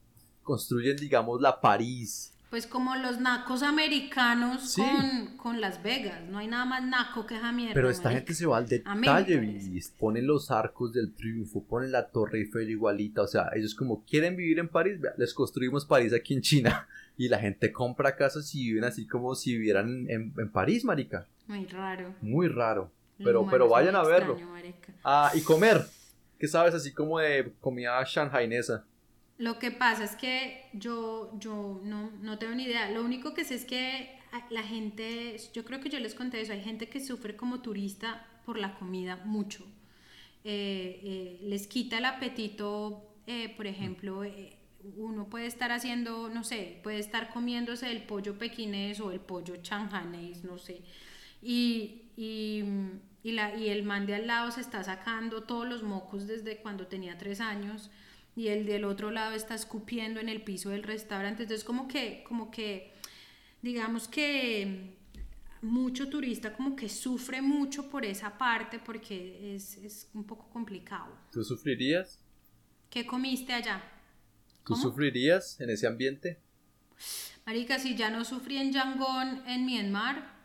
Construyen, digamos, la París. Pues como los nacos americanos Sí. con, con Las Vegas. No hay nada más naco que esa mierda. Pero esta marica. gente se va al detalle. Vivi. Ponen los arcos del triunfo, ponen la Torre Eiffel igualita. O sea, ellos como quieren vivir en París, les construimos París aquí en China. Y la gente compra casas y viven así como si vivieran en, en- París, marica. Muy raro. Muy raro. Pero, pero vayan a verlo. extraño. Ah, y comer. ¿Qué sabes así como de comida shanghaienesa? Lo que pasa es que yo, yo no, no tengo ni idea. Lo único que sé es que la gente, yo creo que yo les conté eso, hay gente que sufre como turista por la comida mucho. Eh, eh, les quita el apetito, eh, por ejemplo, eh, uno puede estar haciendo, no sé, puede estar comiéndose el pollo pequinés o el pollo chanjanés, no sé. Y, y, y, la, y el man de al lado se está sacando todos los mocos desde cuando tenía tres años y el del otro lado está escupiendo en el piso del restaurante. Entonces como que, como que, digamos que mucho turista como que sufre mucho por esa parte porque es, es un poco complicado. ¿Tú sufrirías? ¿Qué comiste allá? ¿Tú ¿Cómo? sufrirías en ese ambiente? Marica, si ya no sufrí en Yangon, en Myanmar,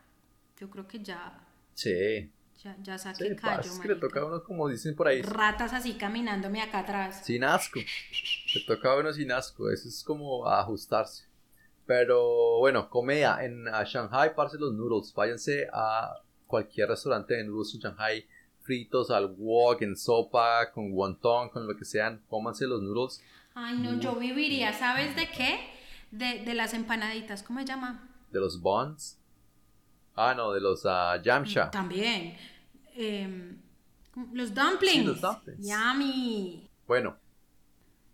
yo creo que ya, Sí. Ya, ya Sí, saqué pa, callo, es que le toca a uno, como dicen por ahí, Ratas así caminándome acá atrás. sin asco. Le toca a uno sin asco. Eso es como ajustarse. Pero bueno, comida en a Shanghai, parce los noodles. Váyanse a cualquier restaurante de noodles en Shanghai. Fritos al wok, en sopa, con wonton, con lo que sean. Cómanse los noodles. Ay, no, yo viviría, ¿sabes de qué? De, de las empanaditas, ¿cómo se llama? De los buns. Ah, no, de los ah, yamcha. También. Em, los dumplings. Sí, los dumplings. Yummy. Bueno,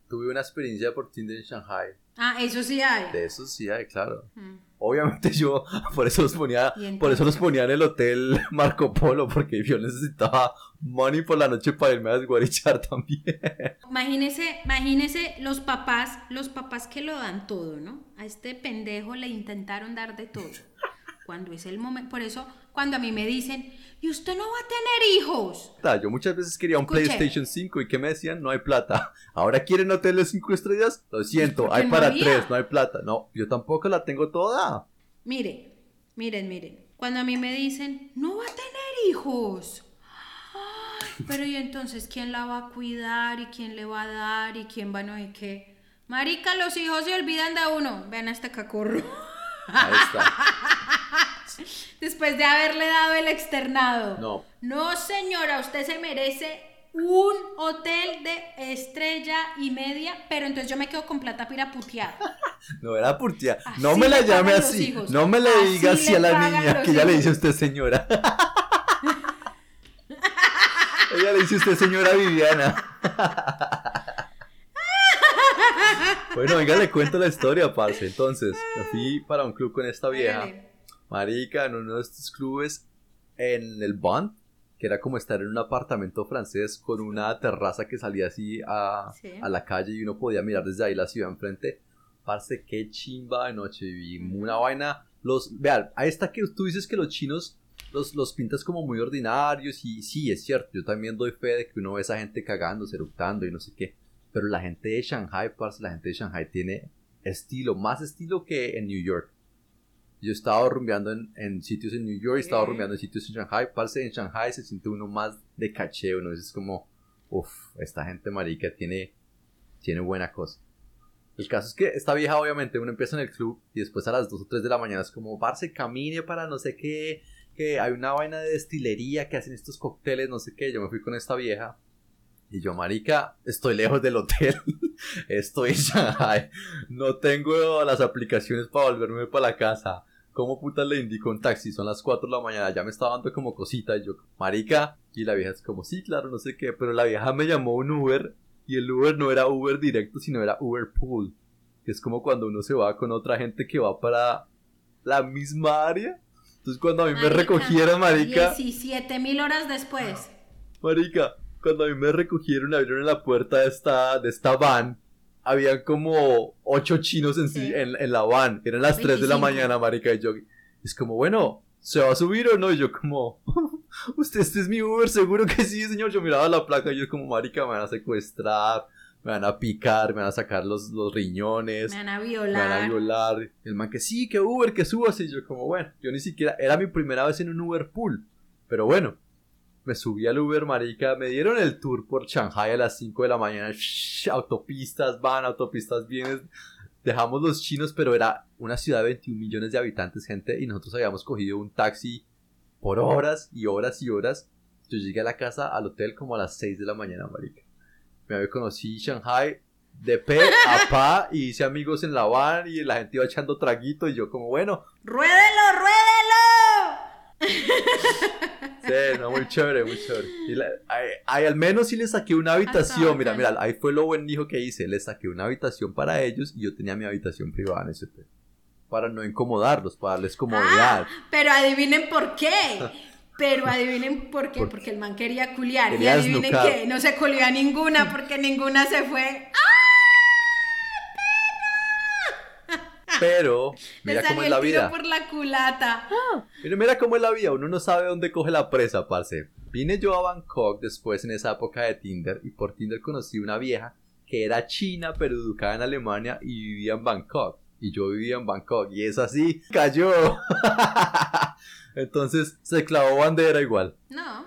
tuve una experiencia por Tinder en Shanghai. Ah, eso sí hay. De eso sí hay, claro. Mm. Obviamente yo por eso los ponía, ¿Y por eso los ponía en el hotel Marco Polo, porque yo necesitaba money por la noche para irme a desguarichar también. Imagínese, imagínese los papás, los papás que lo dan todo, ¿no? A este pendejo le intentaron dar de todo. Cuando es el momento, por eso cuando a mí me dicen, "Y usted no va a tener hijos." Yo muchas veces quería un. PlayStation 5 y ¿qué me decían? No hay plata. Ahora quieren hoteles 5 estrellas? Lo siento, hay no para había. 3, no hay plata. No, yo tampoco la tengo toda. Mire, miren, miren. Cuando a mí me dicen, "No va a tener hijos." Ay, pero y entonces quién la va a cuidar y quién le va a dar y quién va a no sé qué. Marica, los hijos se olvidan de uno. Vean a este cacorro. Ahí está. Después de haberle dado el externado. No. No, señora, usted se merece un hotel de estrella y media, pero entonces yo me quedo con plata para putear. No era. Así No me la llame así. No me le Así diga así a la niña que ya le dice usted señora. Ella le dice usted señora Viviana. Bueno, venga, le cuento la historia, parce. Entonces, me fui para un club con esta vieja. Marica, en uno de estos clubes en el Bond, que era como estar en un apartamento francés con una terraza que salía así a, Sí. a la calle y uno podía mirar desde ahí la ciudad enfrente. Parce, qué chimba de noche. Vi una vaina. Los, vean, ahí está que tú dices que los chinos los, los pintas como muy ordinarios y sí, es cierto. Yo también doy fe de que uno ve a esa gente cagándose, eructando y no sé qué. Pero la gente de Shanghai, parce, la gente de Shanghai tiene estilo, más estilo que en New York. Yo he estado rumbeando en, en sitios en New York, he estado rumbeando en sitios en Shanghai. Parce, en Shanghai se siente uno más de caché, uno es como, uff, esta gente marica tiene, tiene buena cosa. El caso es que esta vieja, obviamente, uno empieza en el club y después a las 2 o 3 de la mañana es como, parce, camine para no sé qué, que hay una vaina de destilería que hacen estos cócteles, no sé qué. Yo me fui con esta vieja y yo, marica, estoy lejos del hotel, estoy en Shanghai, no tengo las aplicaciones para volverme para la casa. ¿Cómo puta le indico un taxi? Son las 4 de la mañana, ya me estaba dando como cosita. Y yo, marica, y la vieja es como, sí, claro, no sé qué. Pero la vieja me llamó un Uber y el Uber no era Uber directo, sino era Uber Pool. Que es como cuando uno se va con otra gente que va para la misma área. Entonces cuando a mí me recogieron, marica, 17 mil horas después. marica, cuando a mí me recogieron, abrieron la puerta de esta, de esta van. Habían como ocho chinos en, sí- en, en la van. Eran las 3 de la 25. mañana, marica. Y yo, es como, bueno, ¿se va a subir o no? Y yo como, usted, este es mi Uber, seguro que sí, señor. Yo miraba la placa y yo como, marica, me van a secuestrar, me van a picar, me van a sacar los, los riñones. Me van a Me van a violar. violar. El man que sí, que Uber, que subas. Y yo como, bueno, yo ni siquiera, era mi primera vez en un Uber pool. Pero bueno, me subí al Uber, marica. Me dieron el tour por Shanghai a las 5 de la mañana. Shh, autopistas van, autopistas vienen. Dejamos los chinos, pero era una ciudad de 21 millones de habitantes, gente. Y nosotros habíamos cogido un taxi por horas y horas y horas. Yo llegué a la casa, al hotel, como a las 6 de la mañana, marica. Me había conocí Shanghai de pe a pa y hice amigos en la van y la gente iba echando traguito y yo como, bueno, ¡Ruédelo, ruédelo! sí, no, muy chévere, muy chévere. Y la- ay, ay, al menos sí le saqué una habitación, mira, mira, ahí fue lo buen hijo que hice, le saqué una habitación para ellos y yo tenía mi habitación privada en ese hotel. Para no incomodarlos, para darles comodidad. Ah, pero adivinen por qué. Pero adivinen por qué. Por- Porque el man quería culiar. Quería y adivinen qué. No se culió a ninguna porque ninguna se fue. Pero, mira cómo es la vida. por la culata. Mira, mira cómo es la vida, uno no sabe dónde coge la presa, parce. Vine yo a Bangkok después en esa época de Tinder y por Tinder conocí una vieja que era china pero educada en Alemania y vivía en Bangkok. Y yo vivía en Bangkok y es así, cayó. Entonces se clavó bandera igual. No,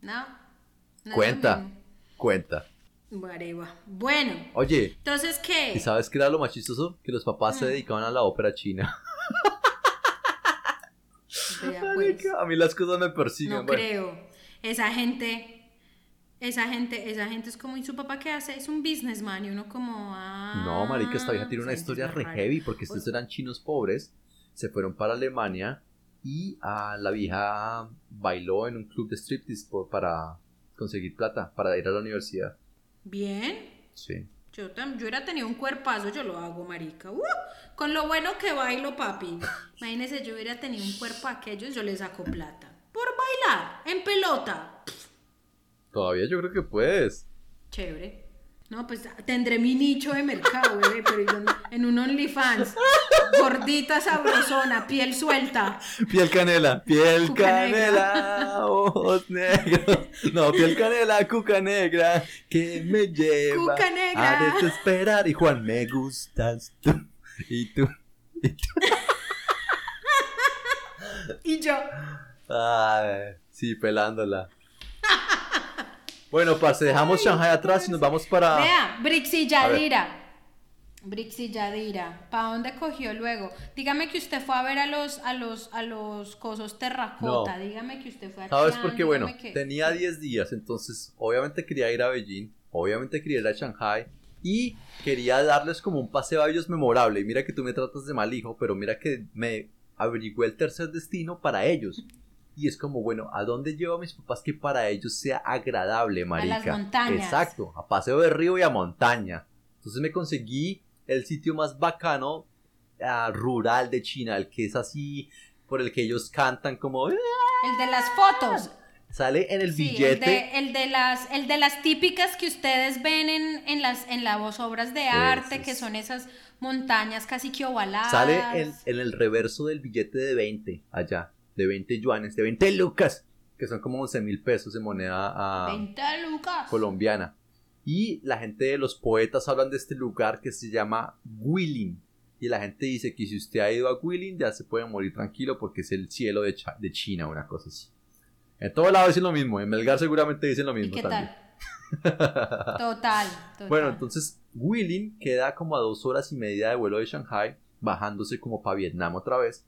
no. no Cuenta. Cuenta. Guareba. Bueno, Oye, entonces, ¿qué? ¿y sabes qué era lo más chistoso? Que los papás se Mm. dedicaban a la ópera china. Vea, pues. A mí las cosas me persiguen. No bueno. creo. Esa gente, esa gente, esa gente es como, ¿y su papá qué hace? Es un businessman y uno como, ah. No, marica, esta vieja tiene una historia re heavy porque estos Oye. eran chinos pobres, se fueron para Alemania y a la vieja bailó en un club de striptease por- para conseguir plata, para ir a la universidad. Bien. Sí. Yo, tam- yo hubiera tenido un cuerpazo, yo lo hago, marica. ¡Uh! Con lo bueno que bailo, papi. Imagínese, yo hubiera tenido un cuerpo a aquellos, yo les saco plata. Por bailar, en pelota. Todavía yo creo que puedes. Chévere. No, pues tendré mi nicho de mercado, bebé, pero yo en un OnlyFans. Gordita, sabrosona, piel suelta. Piel canela, piel Cuca canela, ojos negros. No, piel canela, cuca negra, que me lleva Cuca negra. a desesperar. Y Juan, me gustas tú. Y tú. Y yo, Ay, sí, pelándola. Bueno, parce, dejamos Shanghai atrás y nos vamos para. vea, Brix y Yadira. Brix y Yadira. ¿Para dónde cogió luego? Dígame que usted fue a ver a los, a los, a los cosos terracota. No. Dígame que usted fue a ¿Sabes por qué? Bueno, que- tenía 10 días, entonces obviamente quería ir a Beijing, obviamente quería ir a Shanghai y quería darles como un paseo a ellos memorable. Y mira que tú me tratas de mal hijo, pero mira que me averigüé el tercer destino para ellos. Y es como, bueno, ¿a dónde llevo a mis papás que para ellos sea agradable, marica? las montañas. Exacto, a paseo de río y a montaña. Entonces me conseguí el sitio más bacano ah, rural de China, el que es así, por el que ellos cantan como... "Eh", El de las fotos. Sale en el Sí, billete. El de, el de las, el de las típicas que ustedes ven en, en las, en las obras de arte, que es. son esas montañas casi que ovaladas. Sale en, en el reverso del billete de 20, allá, de 20 yuanes, de 20 lucas, que son como 11 mil pesos en moneda ah, 20 lucas. colombiana. Y la gente de los poetas hablan de este lugar que se llama Guilin. Y la gente dice que si usted ha ido a Guilin ya se puede morir tranquilo porque es el cielo de, Cha- de China, una cosa así. En todos lados dicen lo mismo, en Melgar seguramente dicen lo ¿Y mismo qué también. tal? Total, total. Bueno, entonces Guilin queda como a dos horas y media de vuelo de Shanghai, bajándose como para Vietnam otra vez.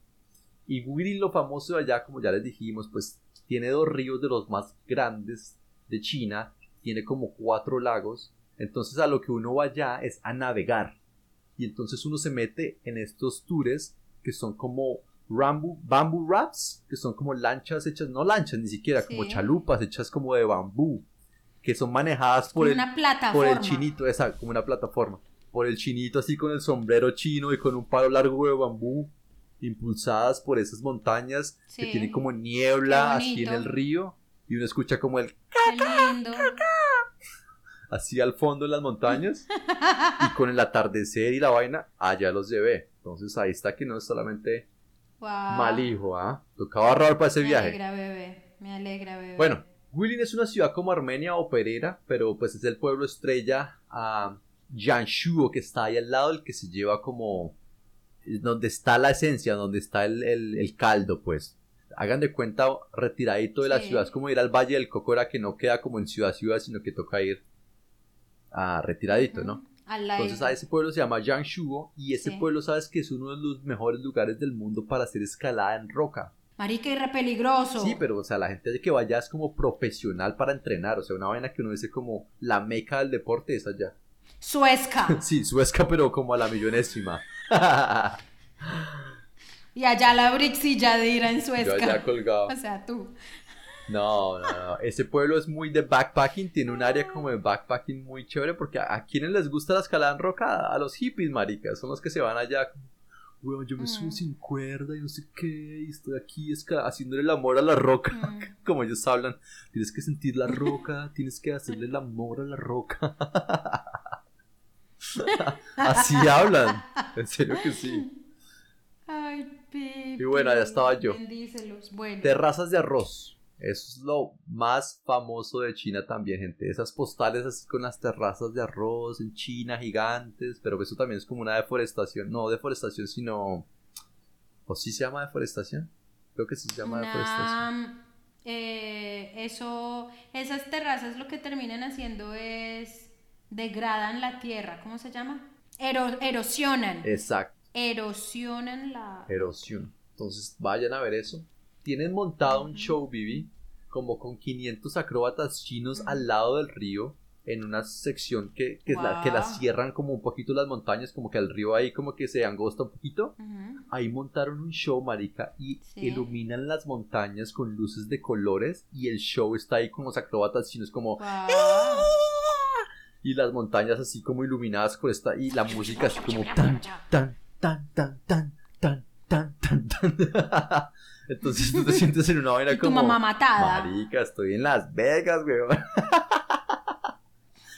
Y Guilin, lo famoso de allá, como ya les dijimos, pues tiene dos ríos de los más grandes de China, tiene como cuatro lagos. Entonces a lo que uno va allá es a navegar. Y entonces uno se mete en estos tours que son como rambu, bamboo rafts, que son como lanchas hechas, no lanchas ni siquiera, como chalupas hechas como de bambú, que son manejadas por el, una plataforma. por el chinito, exacto, como una plataforma. Por el chinito así con el sombrero chino y con un palo largo de bambú, impulsadas por esas montañas que Sí. tienen como niebla así en el río y uno escucha como el Qué lindo. así al fondo en las montañas y con el atardecer y la vaina, allá los llevé. Entonces ahí está que no es solamente Wow. mal hijo, ¿ah? Tocaba ahorrar para ese Me viaje. alegra, bebé. Me alegra, bebé. Bueno, Guilin es una ciudad como Armenia o Perera, pero pues es el pueblo estrella a Yanshuo que está ahí al lado, el que se lleva como donde está la esencia, donde está el, el- el caldo, pues. Hagan de cuenta retiradito de la Sí. ciudad, es como ir al Valle del Cocora que no queda como en ciudad ciudad, sino que toca ir a retiradito, ¿no? Entonces a ese pueblo se llama Yanshuo y ese Sí. pueblo sabes que es uno de los mejores lugares del mundo para hacer escalada en roca. Marica, y re peligroso. Sí, pero o sea, la gente que vaya es como profesional para entrenar, o sea, una vaina que uno dice como la meca del deporte es allá. Suezca. Sí, suezca, pero como a la millonésima. y allá la Brixilla de ir en Yo Suezca. allá colgado. O sea, tú. No, no, no. Ese pueblo es muy de backpacking, tiene un área como de backpacking muy chévere porque a, a quienes les gusta la escalada en roca, a los hippies, maricas, son los que se van allá. Weón, yo me subo Mm. sin cuerda y no sé qué, y estoy aquí haciéndole el amor a la roca. Mm. como ellos hablan, tienes que sentir la roca, tienes que hacerle el amor a la roca. Así hablan, en serio que sí. Ay, Pipi. Y bueno, allá estaba yo. Bendícelos. Bueno. Terrazas de arroz. Eso es lo más famoso de China también, gente. Esas postales así con las terrazas de arroz en China gigantes, pero eso también es como una deforestación. No deforestación, sino... ¿O sí se llama deforestación? Creo que sí se llama deforestación. Eh, eso, esas terrazas lo que terminan haciendo es degradan la tierra, ¿cómo se llama? Ero- erosionan, Exacto. erosionan la... erosión. Entonces vayan a ver eso. Tienen montado un show, Vivi, como con 500 acróbatas chinos al lado del río, en una sección que, que, es la, que la Guau. cierran como un poquito las montañas, como que el río ahí como que se angosta un poquito. Ujú. Ahí montaron un show, marica, y Sí. iluminan las montañas con luces de colores y el show está ahí con los acróbatas chinos como... Guau. Y las montañas así como iluminadas con esta y la música así como tan tan tan tan tan tan tan tan tan entonces tú te sientes en una vaina Y tu como mamá matada. marica estoy en Las Vegas weón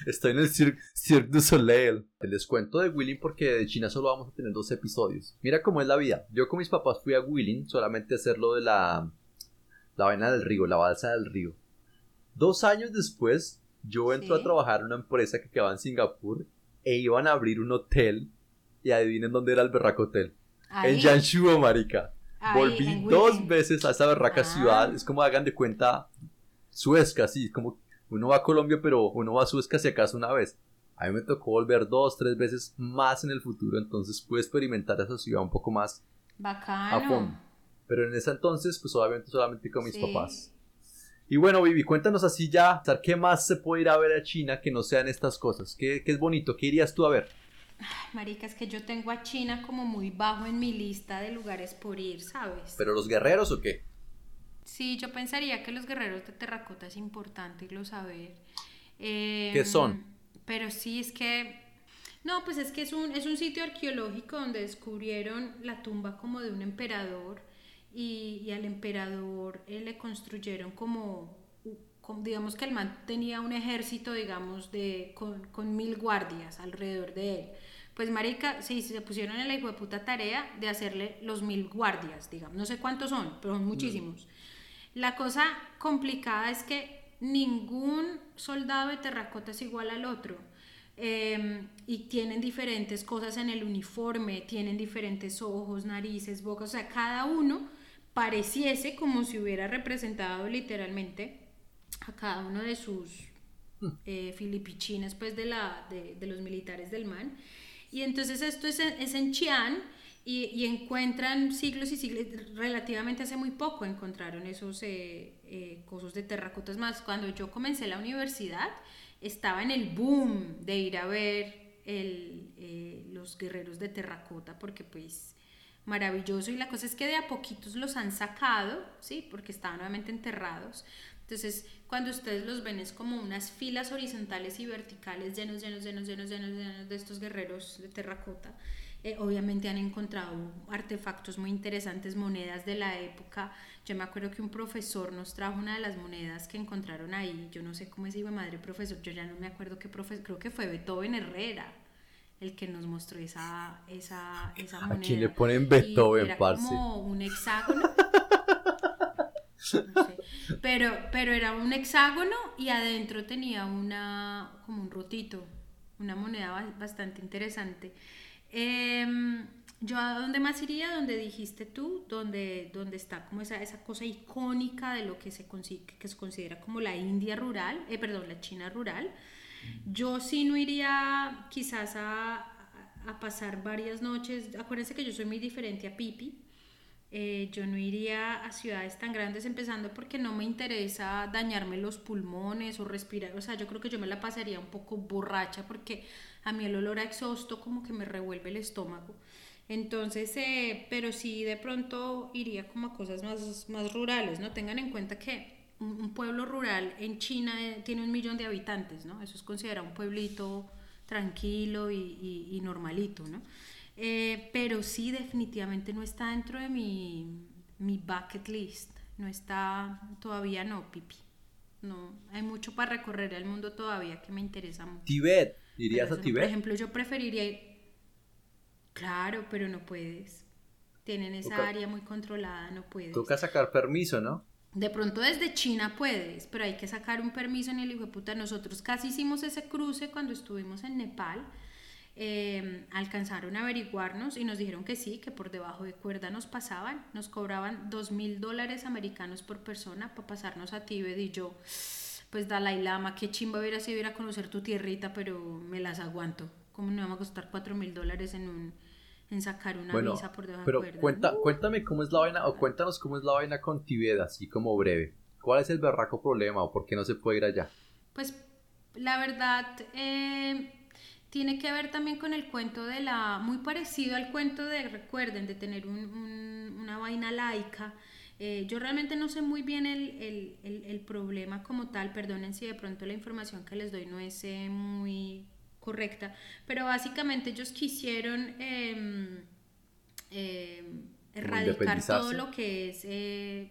Estoy en el Cirque, Cirque du Soleil. Les cuento de Wheeling porque de China solo vamos a tener dos episodios. Mira cómo es la vida. Yo con mis papás fui a Wheeling solamente a hacer lo de la, la vaina del río, la balsa del río. Dos años después, yo entro Sí. a trabajar en una empresa que quedaba en Singapur e iban a abrir un hotel. Y adivinen dónde era el berraco hotel. Ahí, En Yanshuo, marica. ahí, Volví dos veces a esa berraca Ah. ciudad. Es como hagan de cuenta Suezca, así como uno va a Colombia, pero uno va a Suezca si acaso una vez. A mí me tocó volver dos, tres veces más en el futuro, entonces pude experimentar esa ciudad un poco más a Bacano. fondo. Pero en ese entonces, pues obviamente solamente con mis Sí. papás. Y bueno, Vivi, cuéntanos así ya, ¿sabes ¿qué más se puede ir a ver a China que no sean estas cosas? ¿Qué, qué es bonito? ¿Qué irías tú a ver? Ay, Marica, es que yo tengo a China como muy bajo en mi lista de lugares por ir, ¿sabes? ¿Pero los guerreros o qué? Sí, yo pensaría que los guerreros de terracota es importante irlo saber. Eh, ¿Qué son? Pero sí, es que... No, pues es que es un, es un sitio arqueológico donde descubrieron la tumba como de un emperador y, y al emperador eh, le construyeron como, como- digamos que el man tenía un ejército, digamos, de, con, con mil guardias alrededor de él. Pues marica, sí, se pusieron en la hijo puta tarea de hacerle los mil guardias, digamos. No sé cuántos son, pero son muchísimos. La cosa complicada es que ningún soldado de terracota es igual al otro. Eh, y tienen diferentes cosas en el uniforme, tienen diferentes ojos, narices, bocas, o sea, cada uno pareciese como si hubiera representado literalmente a cada uno de sus eh, filipichines, pues de, la, de, de los militares del MAN. Y entonces esto es en, es en Chi'an y, y encuentran siglos y siglos, relativamente hace muy poco encontraron esos eh, eh, cosas de terracotas más. Cuando yo comencé la universidad estaba en el boom de ir a ver el, eh, los guerreros de terracota porque pues maravilloso y la cosa es que de a poquitos los han sacado, ¿sí? Porque estaban nuevamente enterrados. Entonces, cuando ustedes los ven es como unas filas horizontales y verticales llenos, llenos, llenos, llenos, llenos, llenos de estos guerreros de terracota. Eh, obviamente han encontrado artefactos muy interesantes, monedas de la época. Yo me acuerdo que un profesor nos trajo una de las monedas que encontraron ahí. Yo no sé cómo es iba madre profesor, yo ya no me acuerdo qué profesor, creo que fue Beethoven Herrera el que nos mostró esa, esa, esa moneda. ¿A quién le ponen Y Beethoven, era parce? como un hexágono. No sé. Pero, pero era un hexágono y adentro tenía una como un rotito, una moneda ba- bastante interesante. Em, yo a dónde más iría, donde dijiste tú, donde, donde está como esa, esa cosa icónica de lo que se, consi- que se considera como la India rural, eh, perdón, la China rural. Yo sí no iría quizás a, a- pasar varias noches. Acuérdense que yo soy muy diferente a Pipi. Eh, yo no iría a ciudades tan grandes empezando porque no me interesa dañarme los pulmones o respirar. O sea, yo creo que yo me la pasaría un poco borracha porque a mí el olor a exhausto como que me revuelve el estómago. Entonces, eh, pero sí de pronto iría como a cosas más, más rurales, ¿no? Tengan en cuenta que un, pueblo rural en China eh, tiene un millón de habitantes, ¿no? Eso es considerado un pueblito tranquilo y, y- y normalito, ¿no? Eh, pero sí, definitivamente no está dentro de mi, mi bucket list. No está, todavía no, Pipi. No, hay mucho para recorrer el mundo todavía que me interesa mucho. Tibet. ¿Irías a Tibet? Por ejemplo, yo preferiría ir... Claro, pero no puedes. Tienen esa Toca- área muy controlada, no puedes. Toca sacar permiso, ¿no? De pronto desde China puedes, pero hay que sacar un permiso en el hijo de puta. Nosotros casi hicimos ese cruce cuando estuvimos en Nepal. Eh, alcanzaron a averiguarnos y nos dijeron que sí, que por debajo de cuerda nos pasaban. Nos cobraban dos mil dólares americanos por persona para pasarnos a Tíbet y yo, pues Dalai Lama, qué chimba hubiera sido ir a conocer tu tierrita, pero me las aguanto. ¿Cómo me va a costar cuatro mil dólares en un en sacar una Bueno, por debajo pero de cuerda? cuenta, cuéntame cómo es la vaina, o cuéntanos cómo es la vaina con Tibet, así como breve. ¿Cuál es el berraco problema o por qué no se puede ir allá? Pues la verdad eh, tiene que ver también con el cuento de la, muy parecido al cuento de, recuerden, de tener un- un- una vaina laica. Eh, yo realmente no sé muy bien el, el, el, problema como tal, perdonen si de pronto la información que les doy no es eh, muy correcta, pero básicamente ellos quisieron em, em, erradicar todo lo que es... Eh,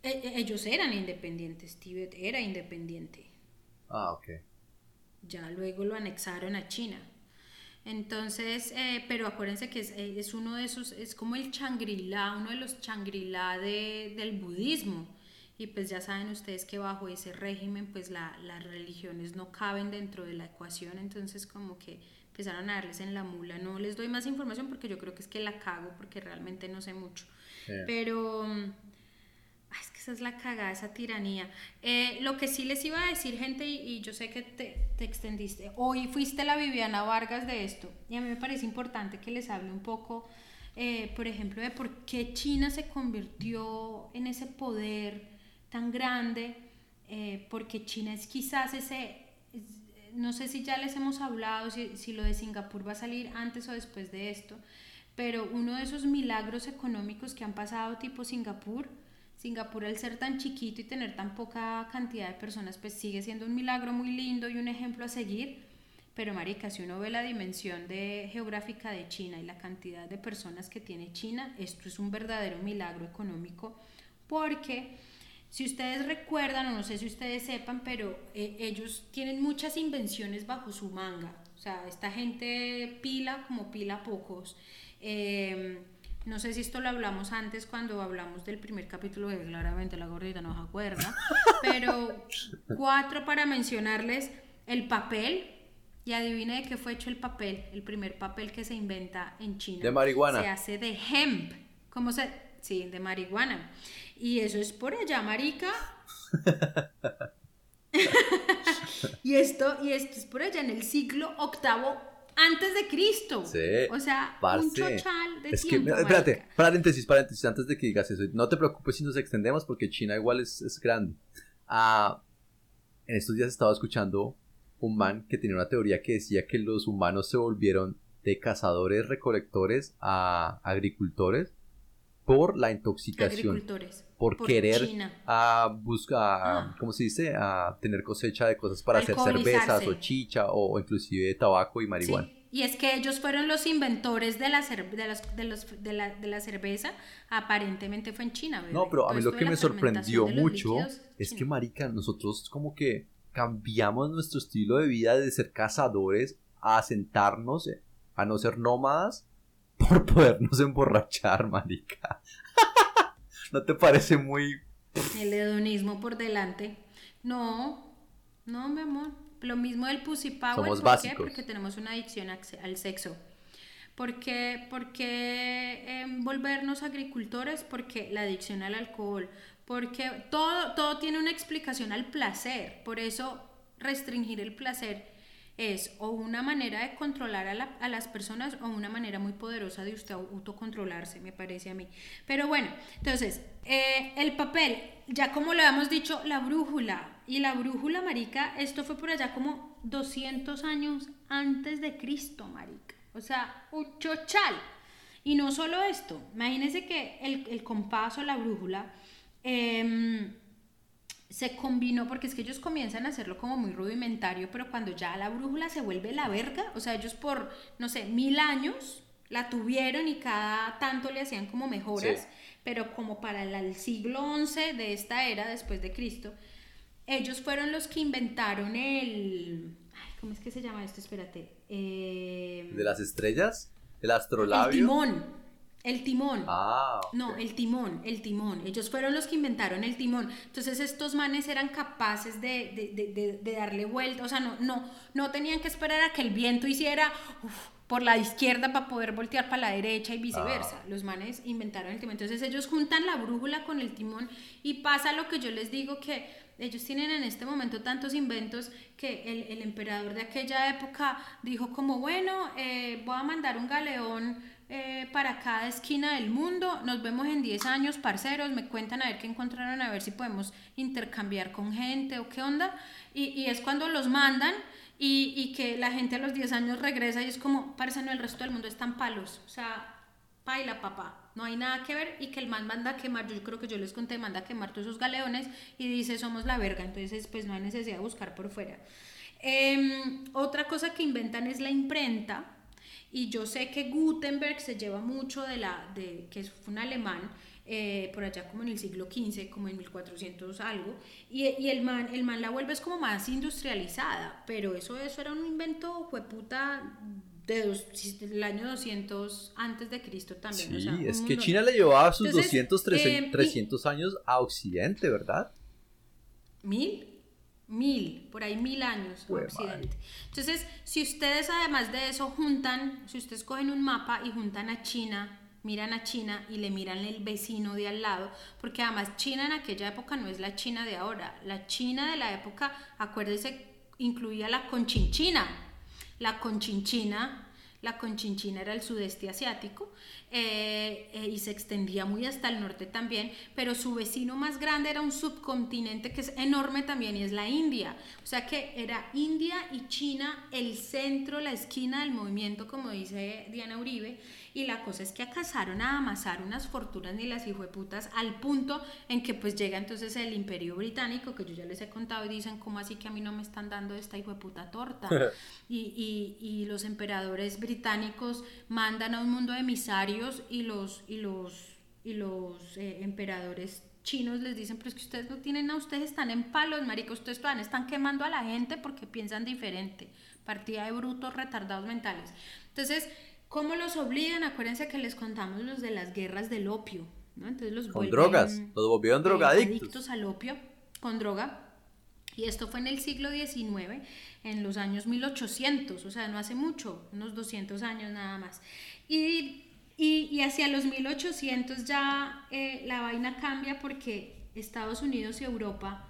e, e, ellos eran independientes, Tíbet era independiente. Ah, ok. Ya luego lo anexaron a China. Entonces, eh, pero acuérdense que eh, es, uno de esos, es como el Shangri-La, uno de los Shangri-La de, del budismo. Y pues ya saben ustedes que bajo ese régimen, pues la, las religiones no caben dentro de la ecuación, entonces como que empezaron a darles en la mula. No les doy más información porque yo creo que es que la cago, porque realmente no sé mucho. Pero es que esa es la cagada, esa tiranía. Eh, lo que sí les iba a decir, gente, y, yo sé que te, te, extendiste, hoy fuiste la Viviana Vargas de esto, y a mí me parece importante que les hable un poco, eh, por ejemplo, de por qué China se convirtió en ese poder tan grande, eh, porque China es quizás ese, no sé si ya les hemos hablado, si, si lo de Singapur va a salir antes o después de esto, pero uno de esos milagros económicos que han pasado tipo Singapur, Singapur al ser tan chiquito y tener tan poca cantidad de personas, pues sigue siendo un milagro muy lindo y un ejemplo a seguir. Pero marica, si uno ve la dimensión de, geográfica de China y la cantidad de personas que tiene China, esto es un verdadero milagro económico porque si ustedes recuerdan, o no sé si ustedes sepan, pero eh, ellos tienen muchas invenciones bajo su manga. O sea, esta gente pila como pila pocos. Eh, no sé si esto lo hablamos antes cuando hablamos del primer capítulo, que claramente la gordita no se acuerda, pero cuatro para mencionarles el papel. Y adivine de qué fue hecho el papel, el primer papel que se inventa en China. De marihuana. Se hace de hemp. ¿Cómo se...? Sí, de marihuana. Y eso es por allá, marica. y, esto, y esto es por allá en el siglo octavo antes de Cristo. Sí. O sea, un chochal de es tiempo. Que, espérate, paréntesis, paréntesis, antes de que digas eso. No te preocupes si nos extendemos porque China igual es, es grande. Ah, en estos días estaba escuchando un man que tenía una teoría que decía que los humanos se volvieron de cazadores recolectores a agricultores por la intoxicación. Por, querer a buscar, ah. ¿cómo se dice? A tener cosecha de cosas para hacer cervezas o chicha o, inclusive tabaco y marihuana. Y es que ellos fueron los inventores de la, de, la, cerveza, aparentemente fue en China. No, pero a mí lo que me sorprendió mucho es que, marica, nosotros como que cambiamos nuestro estilo de vida de ser cazadores a sentarnos, a no ser nómadas por podernos emborrachar, marica. ¿No te parece muy... El hedonismo por delante. No, no, mi amor. Lo mismo del pussy power. Somos ¿Por qué? Porque tenemos una adicción al sexo. ¿Por qué, porque, em, volvernos agricultores? Porque la adicción al alcohol. Porque todo, todo tiene una explicación al placer. Por eso restringir el placer es o una manera de controlar a, las personas o una manera muy poderosa de usted autocontrolarse, me parece a mí. Pero bueno, entonces, eh, el papel, ya como lo habíamos dicho, la brújula. Y la brújula, marica, esto fue por allá como 200 años antes de Cristo, marica. O sea, un chochal. Y no solo esto, imagínense que el, el compás la brújula... Eh, se combinó, porque es que ellos comienzan a hacerlo como muy rudimentario, pero cuando ya la brújula se vuelve la verga, o sea, ellos por, no sé, mil años la tuvieron y cada tanto le hacían como mejoras, pero como para el, siglo XI de esta era, después de Cristo, ellos fueron los que inventaron el... Ay, ¿Cómo es que se llama esto? Espérate. Eh, ¿De las estrellas? ¿El astrolabio? El timón. El timón. Ah, No, el timón, el timón. Ellos fueron los que inventaron el timón. Entonces estos manes eran capaces de, darle vuelta. O sea, no, no, no tenían que esperar a que el viento hiciera por la izquierda para poder voltear para la derecha y viceversa. Ah. Los manes inventaron el timón. Entonces ellos juntan la brújula con el timón y pasa lo que yo les digo que ellos tienen en este momento tantos inventos que el, emperador de aquella época dijo como, bueno, eh, voy a mandar un galeón eh, para cada esquina del mundo. Nos vemos en 10 años, parceros. Me cuentan a ver qué encontraron, a ver si podemos intercambiar con gente o qué onda. Y, es cuando los mandan y, que la gente a los 10 años regresa y es como, parece, no, el resto del mundo están palos. O sea, paila, papá no hay nada que ver y que el man manda a quemar, yo creo que yo les conté, manda a quemar todos esos galeones y dice somos la verga, entonces pues no hay necesidad de buscar por fuera. Em, otra cosa que inventan es la imprenta y yo sé que Gutenberg se lleva mucho de la, de, que fue un alemán, eh, por allá como en el siglo XV, como en 1400 algo, y, y, el, man, el man la vuelve es como más industrializada, pero eso, eso era un invento, fue puta, de dos, del año 200 antes de Cristo también. Sí, es que China le llevaba sus 200, 300, eh, años a Occidente, ¿verdad? ¿Mil? Mil, por ahí mil años Occidente. Entonces, si ustedes además de eso juntan, si ustedes cogen un mapa y juntan a China, miran a China y le miran el vecino de al lado, porque además China en aquella época no es la China de ahora. La China de la época, acuérdense, incluía la conchinchina. La conchinchina la conchinchina era el sudeste asiático eh, eh, y se extendía muy hasta el norte también, pero su vecino más grande era un subcontinente que es enorme también y es la India. O sea que era India y China el centro, la esquina del movimiento, como dice Diana Uribe, y la cosa es que acasaron a amasar unas fortunas ni las hijueputas al punto en que pues llega entonces el imperio británico, que yo ya les he contado y dicen, ¿cómo así que a mí no me están dando esta hijueputa torta? y, y, y, los emperadores británicos mandan a un mundo de emisarios y los, y los, y los eh, emperadores chinos les dicen, pero es que ustedes no tienen a ustedes están en palos, marica, ustedes todavía están quemando a la gente porque piensan diferente, partida de brutos retardados mentales. Entonces, ¿Cómo los obligan? Acuérdense que les contamos los de las guerras del opio, ¿no? Entonces los con drogas, los volvieron drogadictos. Adictos al opio, con droga. Y esto fue en el siglo XIX, en los años 1800, o sea, no hace mucho, unos 200 años nada más. Y, y, y hacia los 1800 ya eh, la vaina cambia porque Estados Unidos y Europa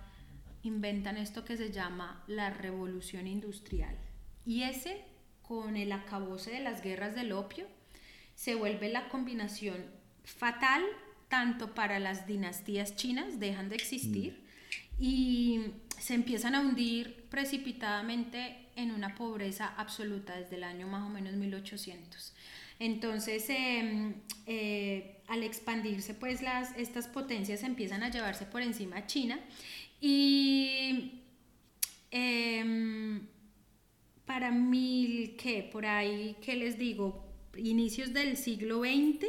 inventan esto que se llama la revolución industrial. Y ese con el acabose de las guerras del opio, se vuelve la combinación fatal tanto para las dinastías chinas, dejan de existir, mm. y se empiezan a hundir precipitadamente en una pobreza absoluta desde el año más o menos 1800. Entonces, em, eh, al expandirse, pues las, estas potencias empiezan a llevarse por encima a China y em, para mil, ¿qué? Por ahí, ¿qué les digo? Inicios del siglo XX,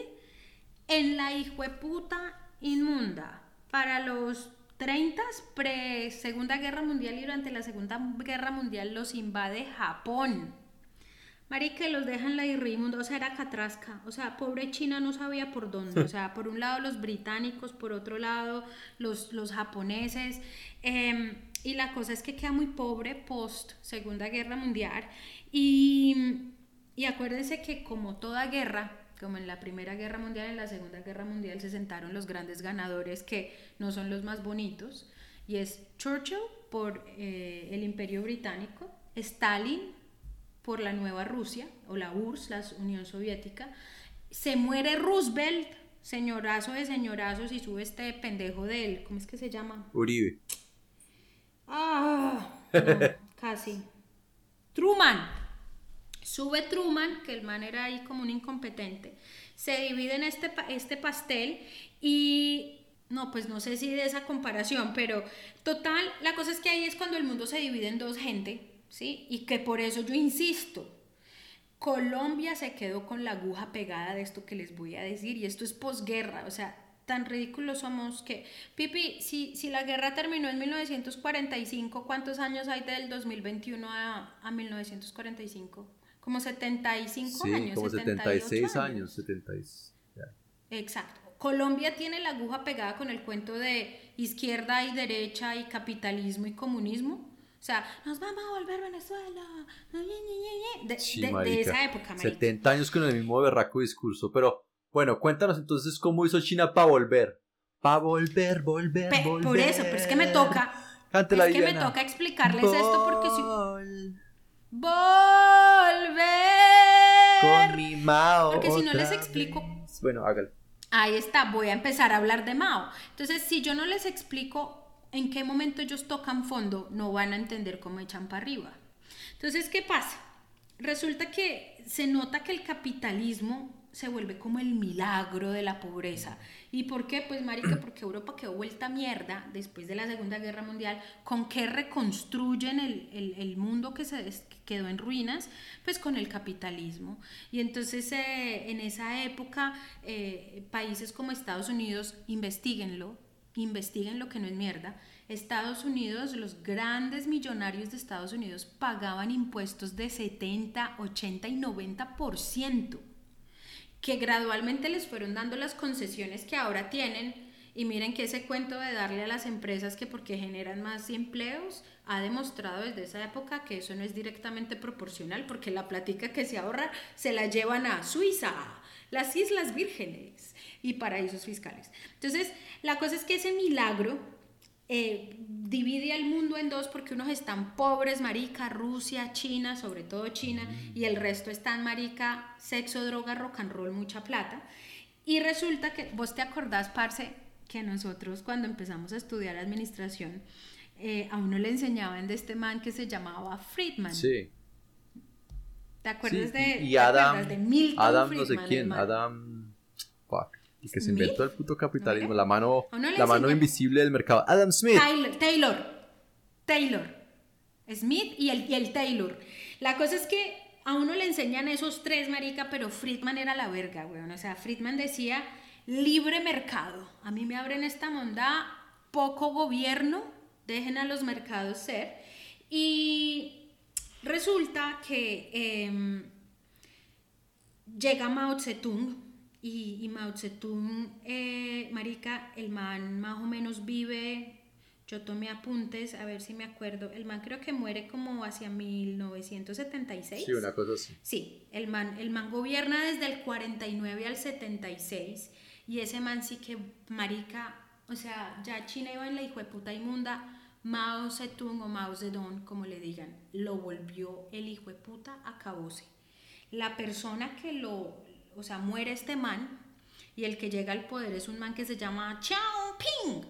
en la puta inmunda, para los 30, pre Segunda Guerra Mundial y durante la Segunda Guerra Mundial los invade Japón. que los dejan la irrimunda, o sea, era catrasca. O sea, pobre China no sabía por dónde. O sea, por un lado los británicos, por otro lado los, los japoneses. Eh, y la cosa es que queda muy pobre post Segunda Guerra Mundial y, y acuérdense que como toda guerra, como en la Primera Guerra Mundial, en la Segunda Guerra Mundial se sentaron los grandes ganadores que no son los más bonitos, y es Churchill por eh, el Imperio Británico, Stalin por la Nueva Rusia, o la URSS, la Unión Soviética, se muere Roosevelt, señorazo de señorazos, y sube este pendejo de él, ¿cómo es que se llama? Uribe. Ah, casi. Truman. Sube Truman, que el man era ahí como un incompetente. Se divide en este, este pastel y no, pues no sé si de esa comparación, pero total, la cosa es que ahí es cuando el mundo se divide en dos gente, ¿sí? Y que por eso yo insisto, Colombia se quedó con la aguja pegada de esto que les voy a decir y esto es posguerra, o sea, tan ridículos somos que, Pipi, si, si la guerra terminó en 1945, ¿cuántos años hay del 2021 a, a 1945? Como 75 sí, años. Como 76 años, 76. Exacto. Colombia tiene la aguja pegada con el cuento de izquierda y derecha y capitalismo y comunismo. O sea, nos vamos a volver Venezuela. De, de, esa época, marica. 70 años con el mismo berraco discurso, pero bueno, cuéntanos entonces cómo hizo China para volver. Para volver, volver, volver. Por eso, pero es que me toca. es que me toca explicarles esto porque si. Volver. Con mi Mao. Porque si no les explico. Bueno, hágalo. Ahí está, voy a empezar a hablar de Mao. Entonces, si yo no les explico en qué momento ellos tocan fondo, no van a entender cómo echan para arriba. Entonces, ¿qué pasa? resulta que se nota que el capitalismo se vuelve como el milagro de la pobreza. ¿Y por qué? Pues marica, porque Europa quedó vuelta a mierda después de la Segunda Guerra Mundial. ¿Con qué reconstruyen el, mundo que se quedó en ruinas? Pues con el capitalismo. Y entonces eh, en esa época eh, países como Estados Unidos, investiguenlo, investiguen lo que no es mierda. Estados Unidos, los grandes millonarios de Estados Unidos pagaban impuestos de 70, 80 y 90% que gradualmente les fueron dando las concesiones que ahora tienen. Y miren que ese cuento de darle a las empresas que porque generan más empleos ha demostrado desde esa época que eso no es directamente proporcional porque la platica que se ahorra se la llevan a Suiza, las Islas Vírgenes y paraísos fiscales. Entonces, la cosa es que ese milagro eh, divide al mundo en dos porque unos están pobres, marica, Rusia, China, sobre todo China, y el resto están marica, sexo, droga, rock and roll, mucha plata. Y resulta que vos te acordás, parce, que nosotros cuando empezamos a estudiar administración, eh, a uno le enseñaban de este man que se llamaba Friedman. Sí. ¿Te acuerdas de, y Adam, de Milton Adam no sé quién, Adam... Fuck. Y que se inventó el puto capitalismo, la mano, la mano invisible del mercado. Adam Smith. Taylor, Taylor. Smith y el, y el Taylor. La cosa es que a uno le enseñan esos tres, marica, pero Friedman era la verga, weón. O sea, Friedman decía libre mercado. A mí me abren esta monda, poco gobierno, dejen a los mercados ser. Y resulta que em, llega Mao Zedong y, y Mao Zedong, eh, marica, el man más o menos vive, yo tomé apuntes, a ver si me acuerdo, el man creo que muere como hacia 1976. Sí, una cosa así. Sí, el man, el man gobierna desde el 49 al 76 y ese man sí que, marica, o sea, ya China iba en la hijo de puta inmunda, Mao Zedong o Mao Zedong, como le digan, lo volvió el hijo de puta acabóse. La persona que lo, o sea, muere este man y el que llega al poder es un man que se llama Chao Ping.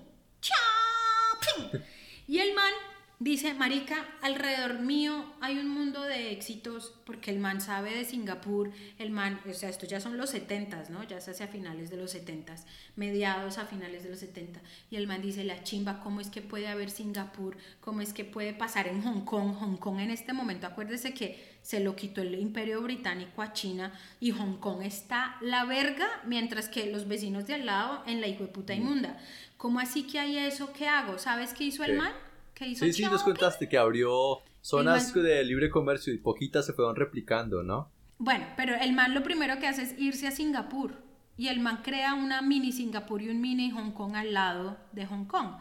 Chao Ping. Y el man dice, Marica, alrededor mío hay un mundo de éxitos porque el man sabe de Singapur, el man, o sea, esto ya son los 70, ¿no? Ya se hace a finales de los 70, mediados a finales de los 70. Y el man dice, la chimba, ¿cómo es que puede haber Singapur? ¿Cómo es que puede pasar en Hong Kong? Hong Kong en este momento, acuérdese que se lo quitó el imperio británico a China y Hong Kong está la verga, mientras que los vecinos de al lado en la hijo de puta mm. inmunda. ¿Cómo así que hay eso? ¿Qué hago? ¿Sabes qué hizo el man? Sí, sí, nos contaste que abrió zonas de libre comercio y poquitas se fueron replicando, ¿no? Bueno, pero el man lo primero que hace es irse a Singapur y el man crea una mini Singapur y un mini Hong Kong al lado de Hong Kong.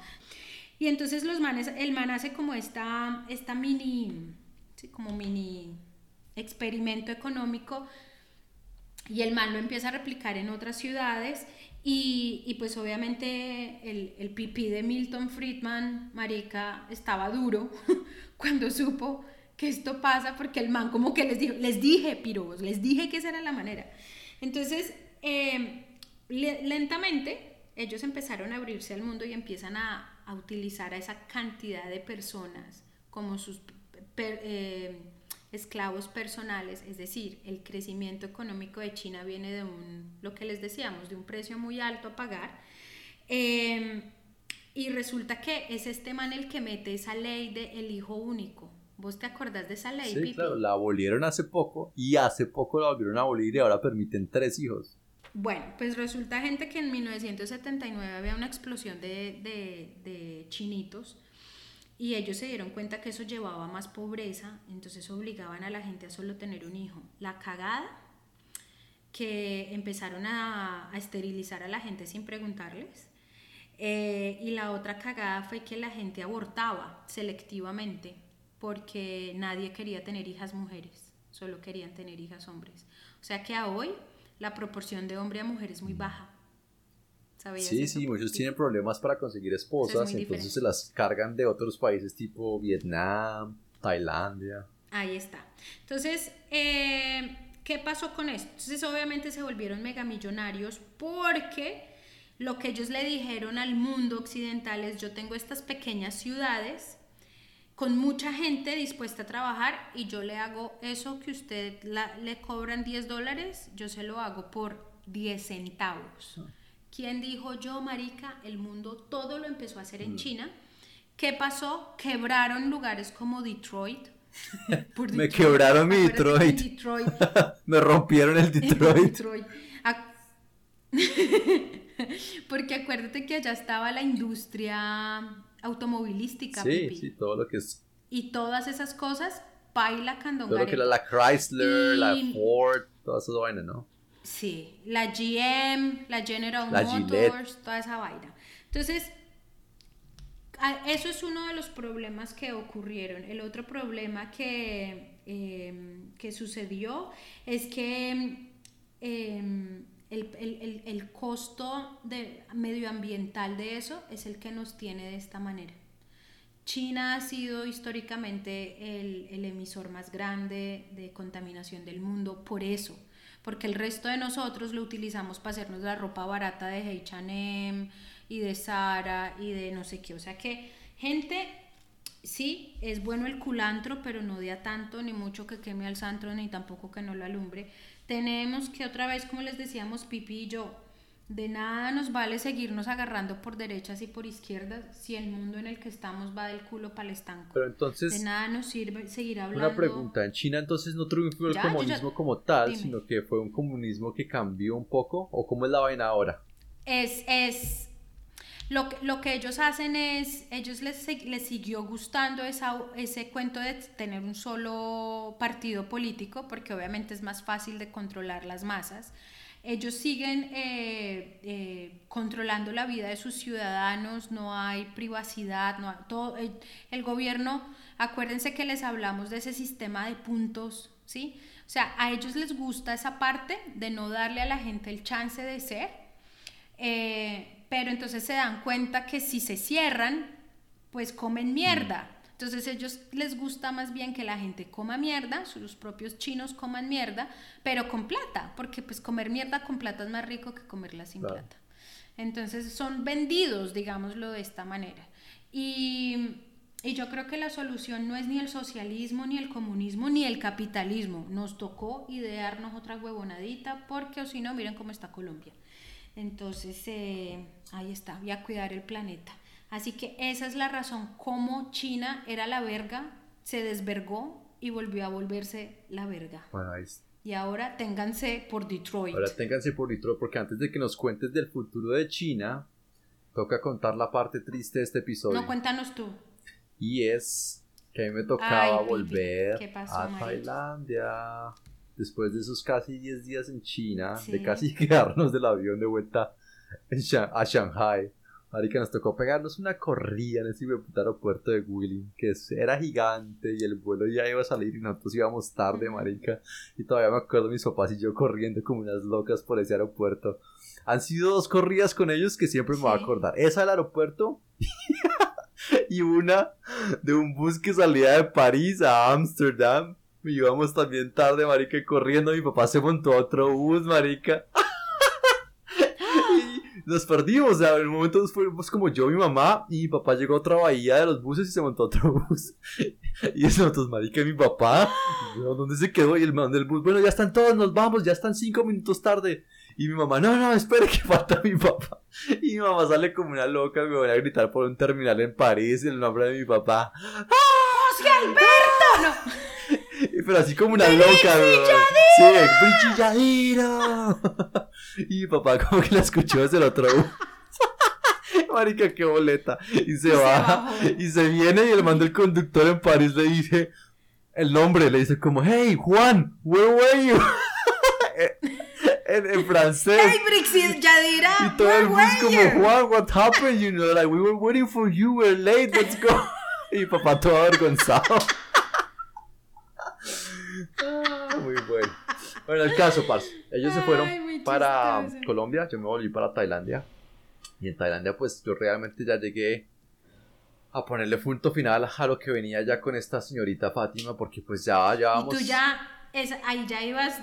Y entonces los manes, el man hace como esta, esta mini, sí, como mini experimento económico y el man lo empieza a replicar en otras ciudades y, y pues obviamente el, el, pipí de Milton Friedman, marica, estaba duro cuando supo que esto pasa porque el man como que les dijo, les dije, piros, les dije que esa era la manera. Entonces, em, lentamente ellos empezaron a abrirse al mundo y empiezan a, a utilizar a esa cantidad de personas como sus... Eh, esclavos personales, es decir, el crecimiento económico de China viene de un, lo que les decíamos, de un precio muy alto a pagar. Em, y resulta que es este man el que mete esa ley de el hijo único. ¿Vos te acordás de esa ley? Sí, claro, la abolieron hace poco y hace poco la volvieron a abolir y ahora permiten tres hijos. Bueno, pues resulta gente que en 1979 había una explosión de, de, de chinitos y ellos se dieron cuenta que eso llevaba más pobreza, entonces obligaban a la gente a solo tener un hijo. La cagada, que empezaron a, esterilizar a la gente sin preguntarles. Eh, y la otra cagada fue que la gente abortaba selectivamente porque nadie quería tener hijas mujeres, solo querían tener hijas hombres. O sea que a hoy la proporción de hombre a mujer es muy baja sí, sí, muchos tienen problemas para conseguir esposas, entonces se las cargan de otros países tipo Vietnam, Tailandia. Ahí está. Entonces, eh, ¿qué pasó con esto? Entonces, obviamente se volvieron megamillonarios porque lo que ellos le dijeron al mundo occidental es, yo tengo estas pequeñas ciudades con mucha gente dispuesta a trabajar y yo le hago eso que usted le cobran 10 dólares, yo se lo hago por 10 centavos. ¿Quién dijo yo, Marica? El mundo todo lo empezó a hacer en mm. China. ¿Qué pasó? Quebraron lugares como Detroit. Me quebraron mi Detroit. Me rompieron el Detroit. Porque acuérdate que allá estaba la industria automovilística. Sí, sí, todo lo que es. Y todas esas cosas, paila candongare. Todo lo que era la Chrysler, la Ford, todas esas vainas, ¿no? Sí, la GM, la General Motors, toda esa vaina. Entonces, eso es uno de los problemas que ocurrieron. El otro problema que, em, que sucedió es que em, el, el, el, costo de, medioambiental de eso es el que nos tiene de esta manera. China ha sido históricamente el, el emisor más grande de contaminación del mundo por eso, porque el resto de nosotros lo utilizamos para hacernos la ropa barata de H&M y de Zara y de no sé qué, o sea que gente sí, es bueno el culantro, pero no día tanto, ni mucho que queme al santo, ni tampoco que no lo alumbre. Tenemos que otra vez, como les decíamos, Pipi y yo, de nada nos vale seguirnos agarrando por derechas y por izquierdas si el mundo en el que estamos va del culo para el estanco. Pero entonces... De nada nos sirve seguir hablando... Una pregunta, en China entonces no triunfó el comunismo como tal, sino que fue un comunismo que cambió un poco, o cómo es la vaina ahora? Es, es, lo, lo que ellos hacen es, ellos les, les siguió gustando esa, ese cuento de tener un solo partido político, porque obviamente es más fácil de controlar las masas. Ellos siguen eh, eh, controlando la vida de sus ciudadanos, no hay privacidad, no todo, el, el gobierno, acuérdense que les hablamos de ese sistema de puntos, ¿sí? O sea, a ellos les gusta esa parte de no darle a la gente el chance de ser. Eh, pero entonces se dan cuenta que si se cierran, pues comen mierda. Entonces a ellos les gusta más bien que la gente coma mierda, los propios chinos coman mierda, pero con plata, porque pues comer mierda con plata es más rico que comerla sin plata. Entonces son vendidos, digámoslo de esta manera. Y, y yo creo que la solución no es ni el socialismo, ni el comunismo, ni el capitalismo. Nos tocó idearnos otra huevonadita, porque o si no, miren cómo está Colombia. Entonces, eh, ahí está, voy a cuidar el planeta. Así que esa es la razón cómo China era la verga, se desvergó y volvió a volverse la verga. Y ahora ténganse por Detroit. Ahora ténganse por Detroit porque antes de que nos cuentes del futuro de China, toca contar la parte triste de este episodio. No, cuéntanos tú. Y es que a mí me tocaba volver a Tailandia después de esos casi 10 días en China, de casi quedarnos del avión de vuelta a Shanghai. Marica, nos tocó pegarnos una corrida en ese aeropuerto de Wuling, que era gigante y el vuelo ya iba a salir y nosotros íbamos tarde, marica. Y todavía me acuerdo mis papás y yo corriendo como unas locas por ese aeropuerto. Han sido dos corridas con ellos que siempre me voy a acordar. Esa del aeropuerto y una de un bus que salía de París a Ámsterdam y íbamos también tarde, marica, corriendo. Mi papá se montó a otro bus, marica. Nos perdimos. O sea, en el momento nos fuimos como yo, mi mamá, y mi papá llegó a otra bahía de los buses y se montó a otro bus. y nosotros, marica, y mi papá, ¿dónde se quedó? Y el man del bus, bueno, ya están todos, nos vamos, ya están cinco minutos tarde. Y mi mamá, no, no, espere que falta mi papá. Y mi mamá sale como una loca, me voy a gritar por un terminal en París el nombre de mi papá. ¡Ah! ¡José Alberto! No. Pero así como una loca, Sí, y papá como que la escuchó desde el otro. Marica, qué boleta. Y se, va. Y se viene y el mando el conductor en París le dice el nombre. Le dice como, hey, Juan, where were you? en, francés. Hey, Brichilladira. Y todo el bus como, Juan, what happened? You know, like, we were waiting for you, we're late, let's go. y papá todo avergonzado. Ah, muy bueno. Bueno, el caso, parce. Ellos se fueron para Colombia, yo me volví para Tailandia. Y en Tailandia, pues yo realmente ya llegué a ponerle punto final a lo que venía ya con esta señorita Fátima, porque pues ya, ya vamos. Y tú ya, es, ahí ya ibas,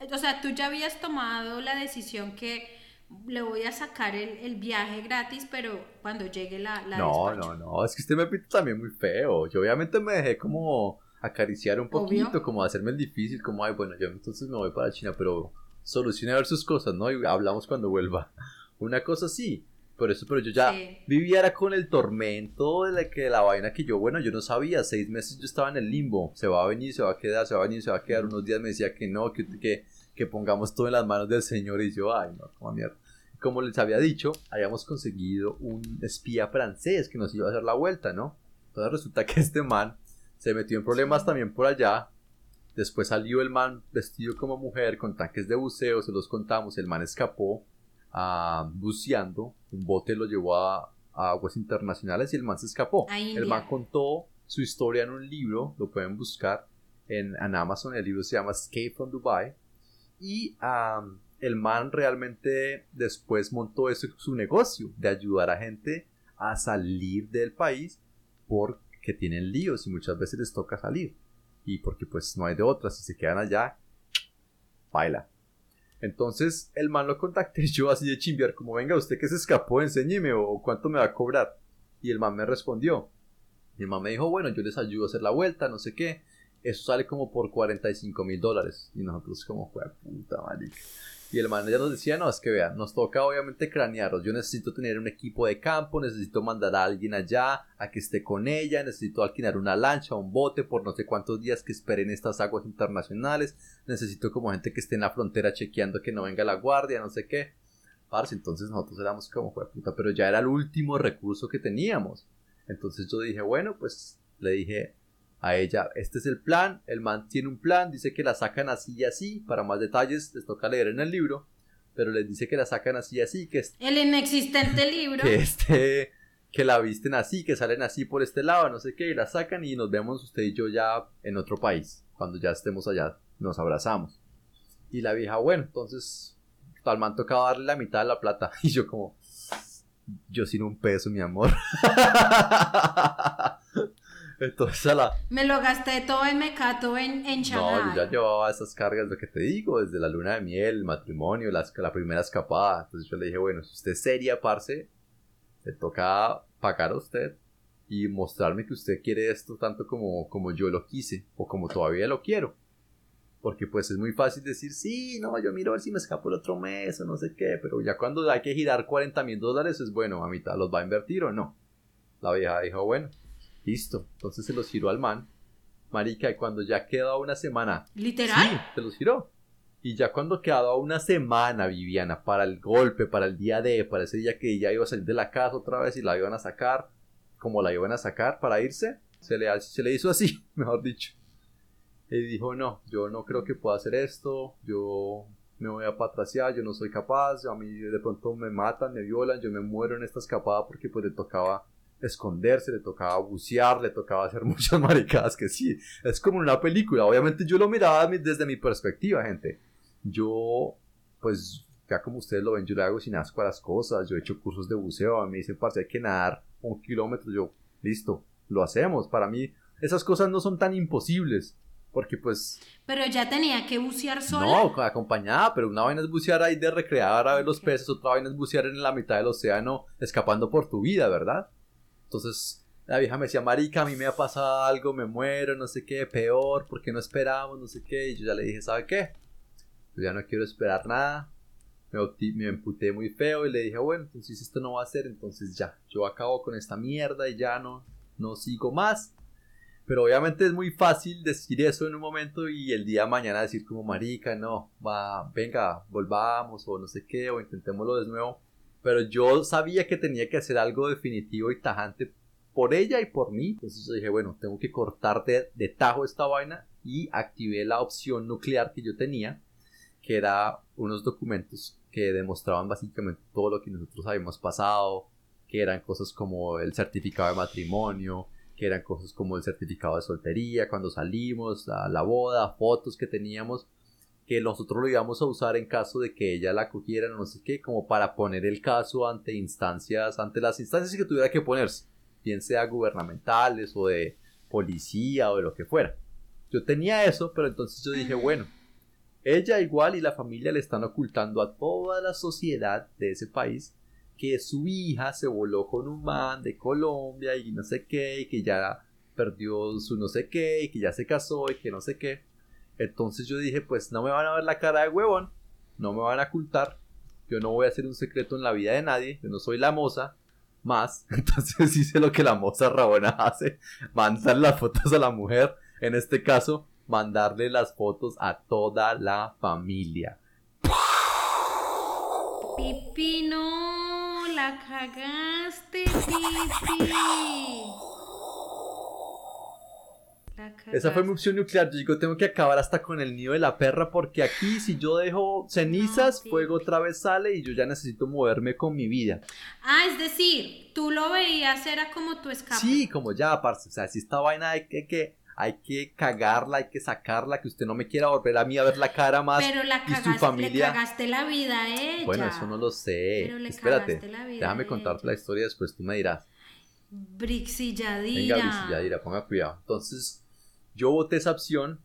o sea, tú ya habías tomado la decisión que le voy a sacar el, viaje gratis, pero cuando llegue la... la no, no, no, es que usted me pintó también muy feo. Yo obviamente me dejé como acariciar un poquito, como hacerme el difícil, como, ay, bueno, yo entonces me voy para China, pero solucione a ver sus cosas, ¿no? Y hablamos cuando vuelva. Una cosa sí, por eso, pero yo ya vivía con el tormento de la, que, la vaina que yo, bueno, yo no sabía, seis meses yo estaba en el limbo, se va a venir, se va a quedar, se va a venir, se va a quedar, unos días me decía que no, que, que, que pongamos todo en las manos del Señor y yo, ay, no, como mierda. Como les había dicho, habíamos conseguido un espía francés que nos iba a hacer la vuelta, ¿no? Entonces resulta que este man se metió en problemas también por allá. Después salió el man vestido como mujer con tanques de buceo, se los contamos, el man escapó buceando, un bote lo llevó a, aguas internacionales y el man se escapó. El man contó su historia en un libro, lo pueden buscar en, Amazon, el libro se llama Escape from Dubai y el man realmente después montó eso, su negocio de ayudar a gente a salir del país tienen líos y muchas veces les toca salir y porque pues no hay de otras, si se quedan allá, baila. Entonces el man lo contacté yo así de chimbiar, como venga, usted que se escapó, enséñeme o cuánto me va a cobrar. Y el man me respondió. Y el man me dijo, bueno, yo les ayudo a hacer la vuelta, no sé qué. Eso sale como por 45 mil dólares. Y nosotros como, puta, marica. Y el manager nos decía, no, es que vean, nos toca obviamente cranearlos. Yo necesito tener un equipo de campo, necesito mandar a alguien allá a que esté con ella, necesito alquilar una lancha, un bote por no sé cuántos días que esperen estas aguas internacionales, necesito como gente que esté en la frontera chequeando que no venga la guardia, no sé qué. Parce, entonces nosotros éramos como, puta, pero ya era el último recurso que teníamos. Entonces yo dije, bueno, pues le dije, a ella, este es el plan, el man tiene un plan, dice que la sacan así y así, para más detalles les toca leer en el libro, pero les dice que la sacan así y así, que el inexistente libro, que este, que la visten así, que salen así por este lado, no sé qué, y la sacan y nos vemos usted y yo ya en otro país, cuando ya estemos allá, nos abrazamos. Y la vieja, bueno, entonces, al man tocaba darle la mitad de la plata, y yo como, yo sin un peso, mi amor. Entonces la... Me lo gasté todo en Mecato en, en Shanghai. No, yo ya llevaba esas cargas, lo que te digo, desde la luna de miel, el matrimonio, las, la primera escapada. Entonces yo le dije, bueno, si usted es seria, parce, le toca pagar a usted y mostrarme que usted quiere esto tanto como, como yo lo quise o como todavía lo quiero. Porque pues es muy fácil decir, sí, no, yo miro a ver si me escapo el otro mes o no sé qué, pero ya cuando hay que girar 40 mil dólares es bueno, a mitad los va a invertir o no. La vieja dijo, bueno, Listo. Entonces se los giró al man. Marica, y cuando ya quedó una semana. ¿Literal? Sí, se los giró. Y ya cuando quedaba una semana, Viviana, para el golpe, para el día de, para ese día que ella iba a salir de la casa otra vez y la iban a sacar, como la iban a sacar para irse, se le, se le hizo así, mejor dicho. Y dijo, no, yo no creo que pueda hacer esto, yo me voy a patraciar, yo no soy capaz, a mí de pronto me matan, me violan, yo me muero en esta escapada porque pues le tocaba esconderse, le tocaba bucear, le tocaba hacer muchas maricadas que sí, es como una película, obviamente yo lo miraba desde mi perspectiva, gente, yo, pues, ya como ustedes lo ven, yo le hago sin asco a las cosas, yo he hecho cursos de buceo, me dicen, parce, hay que nadar un kilómetro, yo, listo, lo hacemos, para mí esas cosas no son tan imposibles, porque pues... Pero ya tenía que bucear sola. No, acompañada, pero una vaina es bucear ahí de recrear a ver los peces, otra vaina es bucear en la mitad del océano escapando por tu vida, ¿verdad? Entonces la vieja me decía, marica, a mí me ha pasado algo, me muero, no sé qué, peor, porque no esperamos, no sé qué. Y yo ya le dije, ¿sabe qué? Yo ya no quiero esperar nada. Me, me emputé muy feo y le dije, bueno, entonces esto no va a ser, entonces ya, yo acabo con esta mierda y ya no, no sigo más. Pero obviamente es muy fácil decir eso en un momento y el día de mañana decir como marica, no, va, venga, volvamos o no sé qué, o intentémoslo de nuevo. Pero yo sabía que tenía que hacer algo definitivo y tajante por ella y por mí. Entonces dije, bueno, tengo que cortar de, tajo esta vaina y activé la opción nuclear que yo tenía, que era unos documentos que demostraban básicamente todo lo que nosotros habíamos pasado, que eran cosas como el certificado de matrimonio, que eran cosas como el certificado de soltería, cuando salimos, la boda, fotos que teníamos que nosotros lo íbamos a usar en caso de que ella la cogiera, no sé qué, como para poner el caso ante instancias, ante las instancias que tuviera que ponerse, bien sea gubernamentales o de policía o de lo que fuera. Yo tenía eso, pero entonces yo dije, bueno, ella igual y la familia le están ocultando a toda la sociedad de ese país que su hija se voló con un man de Colombia y no sé qué, y que ya perdió su no sé qué, y que ya se casó y que no sé qué. Entonces yo dije, pues no me van a ver la cara de huevón, no me van a ocultar, yo no voy a hacer un secreto en la vida de nadie, yo no soy la moza, más, entonces hice lo que la moza rabona hace, mandar las fotos a la mujer, en este caso, mandarle las fotos a toda la familia. Pipi, no, la cagaste, Pipi. Esa fue mi cagaste. opción nuclear. Yo digo, tengo que acabar hasta con el nido de la perra porque aquí si yo dejo cenizas, No, fuego otra vez sale y yo ya necesito moverme con mi vida. Ah, es decir, tú lo veías, era como tu escape. Sí, como ya, parce. O sea, si esta vaina hay que, que- hay que cagarla, hay que sacarla, que usted no me quiera volver a mí a ver la cara más. Pero la y su cagaste, le familia. cagaste la vida a ella. Bueno, eso no lo sé. Pero le Espérate, cagaste la vida déjame contarte la historia después tú me dirás. Brixilladira. Venga, Yadira, ponga cuidado. Entonces, yo voté esa opción.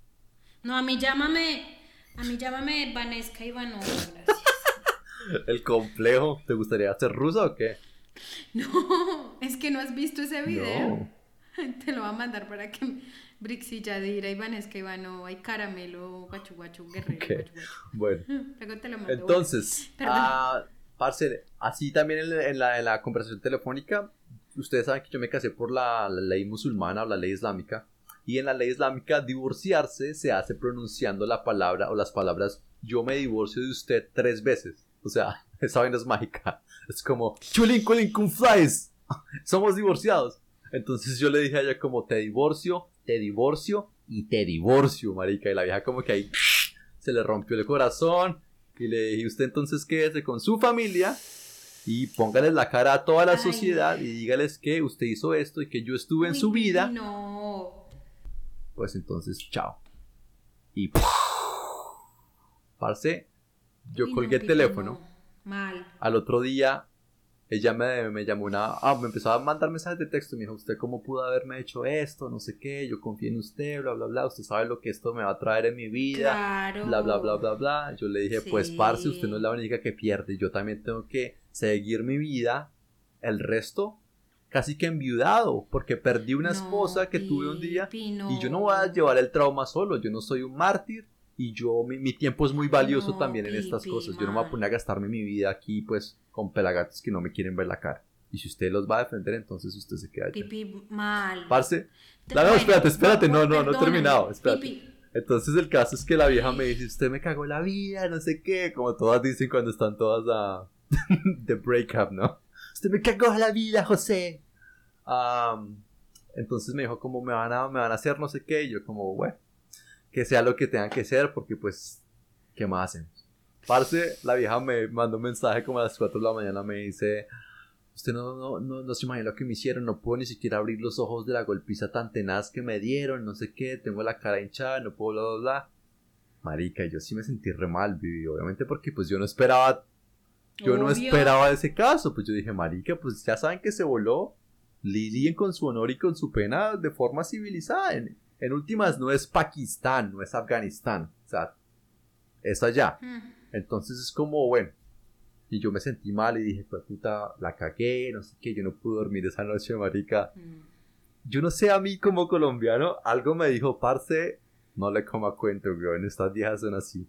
No, a mí llámame, a mí llámame Vanesca Ivanova, gracias. El complejo. ¿Te gustaría ser rusa o qué? No, es que no has visto ese video. No. Te lo voy a mandar para que Brixilladira y Vanesca Ivanova y Caramelo, Guachu Guachu, Guerrero, Ok. Guachu Guachu. Bueno. Luego te lo mando. Entonces, Perdón. ah, parce, así también en, la- en la, en la conversación telefónica, ustedes saben que yo me casé por la, la ley musulmana o la ley islámica. Y en la ley islámica, divorciarse se hace pronunciando la palabra o las palabras yo me divorcio de usted tres veces. O sea, esa vaina es mágica. Es como chulin culin cum flies. Somos divorciados. Entonces yo le dije a ella como te divorcio, te divorcio y te divorcio, marica. Y la vieja como que ahí se le rompió el corazón. Y le dije, usted entonces quédese con su familia y póngales la cara a toda la Ay. sociedad y dígales que usted hizo esto y que yo estuve en su vida. No. Pues entonces, chao. Y parce, yo Uy, no, colgué el teléfono. no. Mal. Al otro día, ella me, me llamó una. Ah, me empezó a mandar mensajes de texto. Me dijo, ¿usted cómo pudo haberme hecho esto? No sé qué. Yo confío en usted, bla, bla, bla. Usted sabe lo que esto me va a traer en mi vida. Claro. Bla, bla, bla, bla, bla. Yo le dije, pues, parce, usted no es la única que pierde. Yo también tengo que seguir mi vida. El resto, casi que enviudado. Porque perdí una No, esposa que tuve un día. No. Y yo no voy a llevar el trauma solo. Yo no soy un mártir. Y yo, mi, mi tiempo es muy valioso No, también en estas cosas. Yo no me voy a poner a gastarme mi vida aquí, pues, con pelagatos que no me quieren ver la cara. Y si usted los va a defender, entonces usted se queda allá. Pipi, mal. Parce, Te- no, espérate, espérate, no, no, no he terminado, espérate. Pipi, entonces el caso es que la vieja me dice, usted me cagó la vida, no sé qué, como todas dicen cuando están todas a... de breakup, ¿no? Usted me cagó la vida, José. Am, entonces me dijo como me van a, me van a hacer no sé qué, y yo como, bueno, que sea lo que tengan que ser, porque pues, ¿qué más hacemos? Parce, la vieja me mandó un mensaje como a las 4 de la mañana, me dice, usted no, no, no, no se imagina lo que me hicieron, no puedo ni siquiera abrir los ojos de la golpiza tan tenaz que me dieron, no sé qué, tengo la cara hinchada, no puedo, bla, bla, bla. Marica, yo sí me sentí re mal, Vivi, obviamente porque pues yo no esperaba, yo no esperaba ese caso, pues yo dije, marica, pues ya saben que se voló, lidien con su honor y con su pena de forma civilizada, en, en últimas no es Pakistán, no es Afganistán, o sea, es allá. Mm. Entonces es como, bueno. Y yo me sentí mal y dije, pues puta, la cagué, no sé qué, yo no pude dormir esa noche, marica. Mm. Yo no sé, a mí como colombiano, algo me dijo, parce, no le coma cuento, weón, estas viejas son así.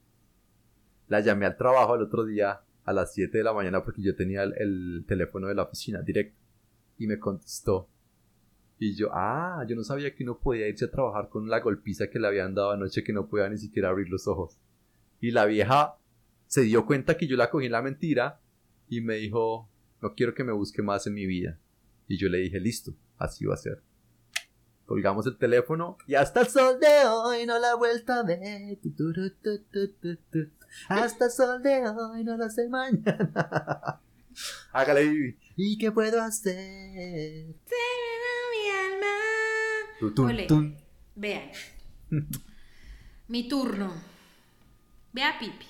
La llamé al trabajo el otro día a las 7 de la mañana porque yo tenía el, el teléfono de la oficina directo. Y me contestó. Y yo, ah, yo no sabía que uno podía irse a trabajar con la golpiza que le habían dado anoche que no podía ni siquiera abrir los ojos. Y la vieja se dio cuenta que yo la cogí en la mentira y me dijo, no quiero que me busque más en mi vida. Y yo le dije, listo, así va a ser. Colgamos el teléfono y hasta el sol de hoy no la he vuelto a ver. Tu, tu, tu, tu, tu, tu, tu. Hasta el sol de hoy no lo sé mañana. Hágale, Vivi. ¿Y qué puedo hacer? Mi alma. Tu, tun, Ole. tun. Vean. Mi turno. Vea, Pipi.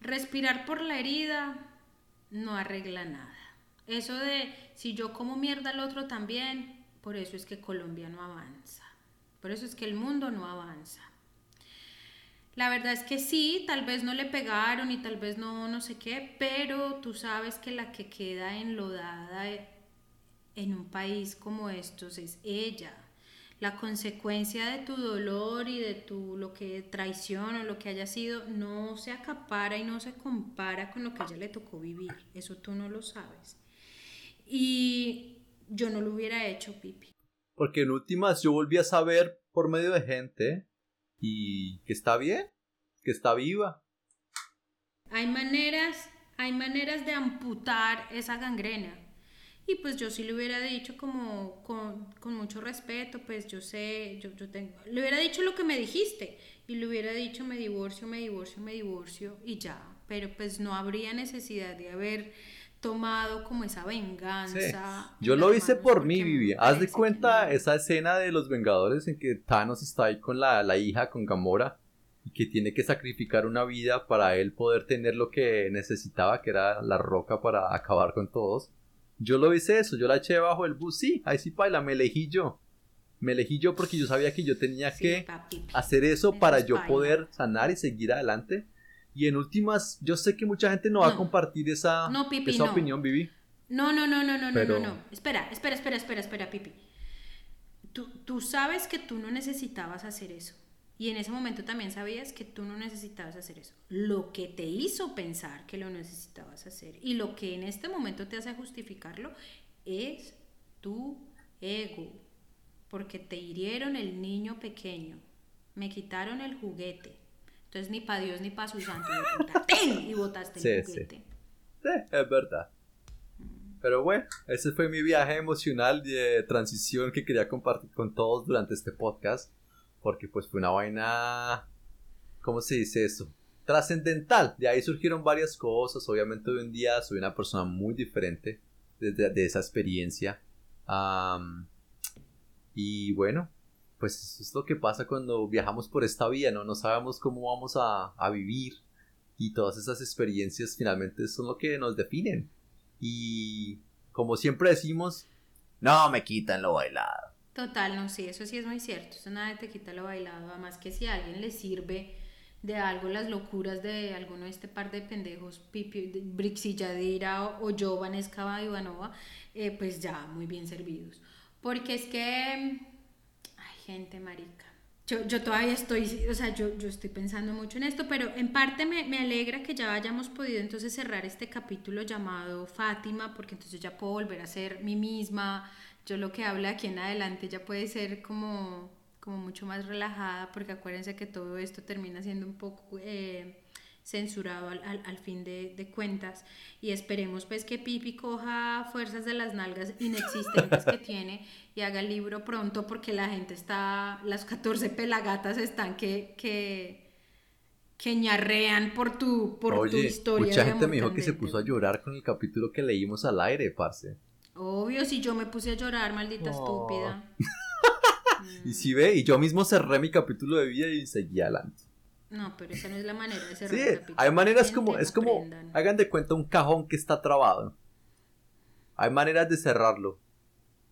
Respirar por la herida no arregla nada. Eso de si yo como mierda al otro también, por eso es que Colombia no avanza. Por eso es que el mundo no avanza. La verdad es que sí, tal vez no le pegaron y tal vez no, no sé qué, pero tú sabes que la que queda enlodada en un país como estos es ella. La consecuencia de tu dolor y de tu lo que traición o lo que haya sido no se acapara y no se compara con lo que a ella le tocó vivir. Eso tú no lo sabes. Y yo no lo hubiera hecho, Pipi. Porque en últimas yo volví a saber por medio de gente y que está bien, que está viva. Hay maneras, hay maneras de amputar esa gangrena. Y pues yo sí le hubiera dicho como con, mucho respeto, pues yo sé, yo, yo tengo, le hubiera dicho lo que me dijiste y le hubiera dicho me divorcio, me divorcio, me divorcio y ya, pero pues no habría necesidad de haber tomado como esa venganza. Yo lo hice por mí, Vivi. Haz de cuenta esa escena de los Vengadores en que Thanos está ahí con la, la hija, con Gamora, y que tiene que sacrificar una vida para él poder tener lo que necesitaba, que era la roca para acabar con todos. Yo lo hice eso, yo la eché bajo el bus, sí, ahí sí paila, me elegí yo. Me elegí yo porque yo sabía que yo tenía que hacer eso para yo poder sanar y seguir adelante. Y en últimas, yo sé que mucha gente no, va a compartir esa, esa opinión, Vivi. No, no, no, no, no, no, no, no. Espera, espera, espera, espera, espera, Pipi. Tú, tú sabes que tú no necesitabas hacer eso. Y en ese momento también sabías que tú no necesitabas hacer eso. Lo que te hizo pensar que lo necesitabas hacer y lo que en este momento te hace justificarlo es tu ego. Porque te hirieron el niño pequeño, me quitaron el juguete. Entonces ni para Dios ni para su santo. Y botaste el juguete. Sí. sí, es verdad. Pero bueno, ese fue mi viaje emocional de transición que quería compartir con todos durante este podcast porque pues fue una vaina, ¿cómo se dice eso? Trascendental. De ahí surgieron varias cosas. Obviamente hoy en día soy una persona muy diferente desde de esa experiencia. y bueno, pues eso es lo que pasa cuando viajamos por esta vía, ¿no? No sabemos cómo vamos a, a vivir. Y todas esas experiencias finalmente son lo que nos definen. Y como siempre decimos, no me quitan lo bailado. Total, no, sí, eso sí es muy cierto. Eso nada te quita lo bailado. Además que si a alguien le sirve de algo las locuras de alguno de este par de pendejos, Pipi, Brixi Yadira o, o yo, Vanesca Ivanova, eh, pues ya muy bien servidos. Porque es que, gente marica. Yo, yo todavía estoy, o sea, yo, yo estoy pensando mucho en esto, pero en parte me, me alegra que ya hayamos podido entonces cerrar este capítulo llamado Fátima, porque entonces ya puedo volver a ser mí misma, yo lo que hablo aquí en adelante ya puede ser como, como mucho más relajada, porque acuérdense que todo esto termina siendo un poco eh, censurado al, al, fin de, de, cuentas. Y esperemos pues que Pipi coja fuerzas de las nalgas inexistentes que tiene y haga el libro pronto, porque la gente está, las 14 pelagatas están que... que que ñarrean por tu, por tu historia. Mucha gente me dijo que se puso a llorar con el capítulo que leímos al aire, parce. Obvio, si yo me puse a llorar, maldita estúpida. y si ve, y yo mismo cerré mi capítulo de vida y seguí adelante. No, pero esa no es la manera de cerrar sí. Hay maneras como, es como, hagan de cuenta un cajón que está trabado. Hay maneras de cerrarlo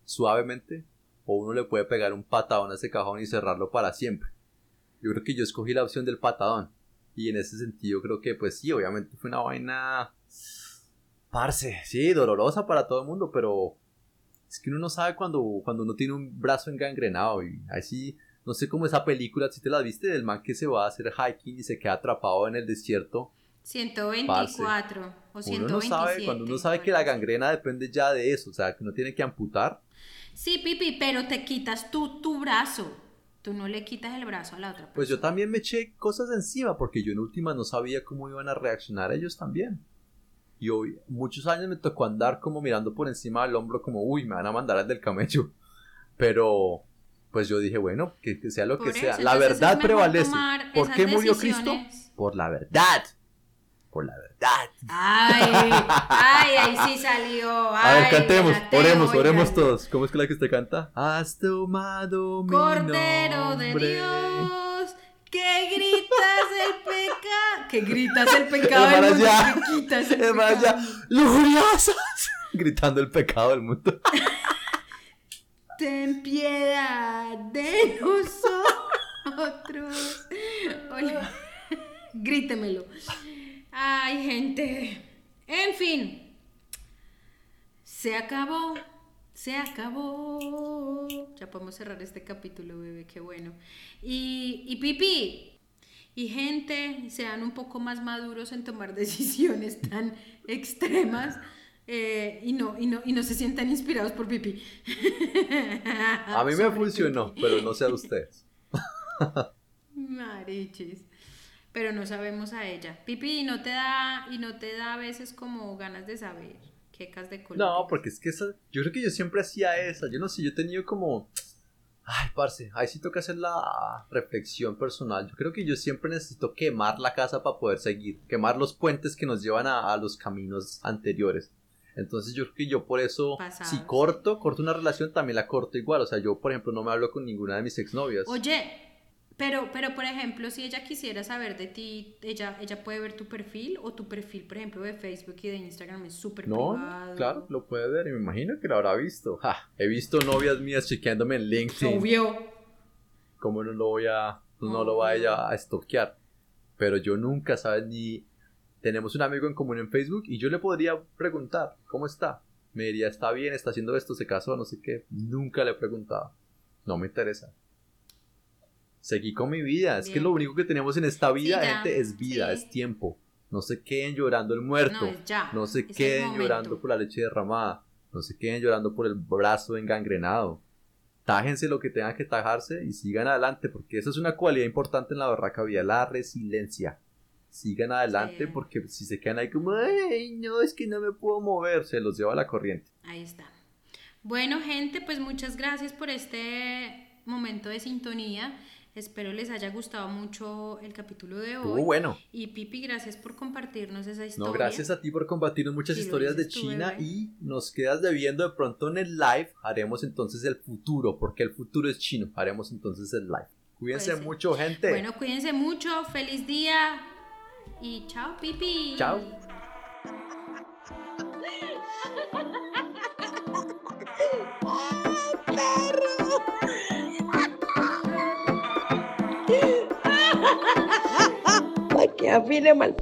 suavemente o uno le puede pegar un patadón a ese cajón y cerrarlo para siempre. Yo creo que yo escogí la opción del patadón. Y en ese sentido creo que pues sí, obviamente fue una vaina Parce, sí, dolorosa para todo el mundo, pero es que uno no sabe cuando, cuando uno tiene un brazo engangrenado y así, no sé cómo esa película, si te la viste, del man que se va a hacer hiking y se queda atrapado en el desierto. 124 o 127. Uno no sabe, cuando uno sabe que la gangrena depende ya de eso, o sea, que uno tiene que amputar. Sí, Pipi, pero te quitas tú tu brazo. Tú no le quitas el brazo a la otra persona. Pues yo también me eché cosas encima porque yo en última no sabía cómo iban a reaccionar ellos también. Y hoy, muchos años me tocó andar como mirando por encima del hombro, como, uy, me van a mandar al del camello. Pero, pues yo dije, bueno, que, sea lo que sea. La verdad prevalece. ¿Por qué murió Cristo? Por la verdad. Por la verdad. Ay, ay, ahí sí salió. a ver, cantemos, oremos, oremos todos. ¿Cómo es que la que usted canta? Has tomado mi Cordero de Dios que gritas el pecado. Que gritas el pecado del mundo. Que quitas el pecado. lujuriosas. Gritando el pecado del mundo. Ten piedad de nosotros. Hola. Grítemelo. Ay, gente. En fin. Se acabó. Se acabó. Ya podemos cerrar este capítulo, bebé. Qué bueno. Y, y Pipi. Y gente, sean un poco más maduros en tomar decisiones tan extremas. Eh, y, no, y, no, y no se sientan inspirados por Pipi. A mí me funcionó, pero no sé a ustedes. Marichis. Pero no sabemos a ella. Pipi, ¿y no te da, y no te da a veces como ganas de saber quecas de color? No, porque es que esa, yo creo que yo siempre hacía esa. Yo no sé, yo he tenido como. Ay, parce, ahí sí toca hacer la reflexión personal. Yo creo que yo siempre necesito quemar la casa para poder seguir, quemar los puentes que nos llevan a, a los caminos anteriores. Entonces yo creo que yo por eso, Pasados. si corto, corto una relación, también la corto igual. O sea, yo, por ejemplo, no me hablo con ninguna de mis exnovias. Oye, pero, pero por ejemplo, si ella quisiera saber de ti, ella, ella puede ver tu perfil o tu perfil, por ejemplo, de Facebook y de Instagram es súper No, privado. claro, lo puede ver y me imagino que lo habrá visto. Ja, he visto novias mías chequeándome en LinkedIn. Obvio. ¿Cómo no lo voy a, no lo va ella a estoquear? Pero yo nunca, ¿sabes? Ni tenemos un amigo en común en Facebook y yo le podría preguntar, ¿cómo está? Me diría, está bien, está haciendo esto, se casó, no sé qué. Nunca le he preguntado. No me interesa. Seguí con mi vida. Es que lo único que tenemos en esta vida, gente, es vida, sí. es tiempo. No se queden llorando el muerto. No, es ya, No se es queden llorando por la leche derramada. No se queden llorando por el brazo engangrenado. Tájense lo que tengan que tajarse y sigan adelante, porque esa es una cualidad importante en la barraca vida, la resiliencia. Sigan adelante Sí. porque si se quedan ahí como, ay, no, es que no me puedo mover, se los lleva la corriente. Ahí está. Bueno, gente, pues muchas gracias por este momento de sintonía. Espero les haya gustado mucho el capítulo de hoy. Estuvo bueno. Y Pipi, gracias por compartirnos esa historia. No, gracias a ti por compartirnos muchas Sí, historias de tú, China y nos quedas debiendo de pronto en el live. Haremos entonces el futuro, porque el futuro es chino. Haremos entonces el live. Cuídense Puede ser. mucho, gente. Bueno, cuídense mucho, feliz día y chao, Pipi. Chao. Para que afine mal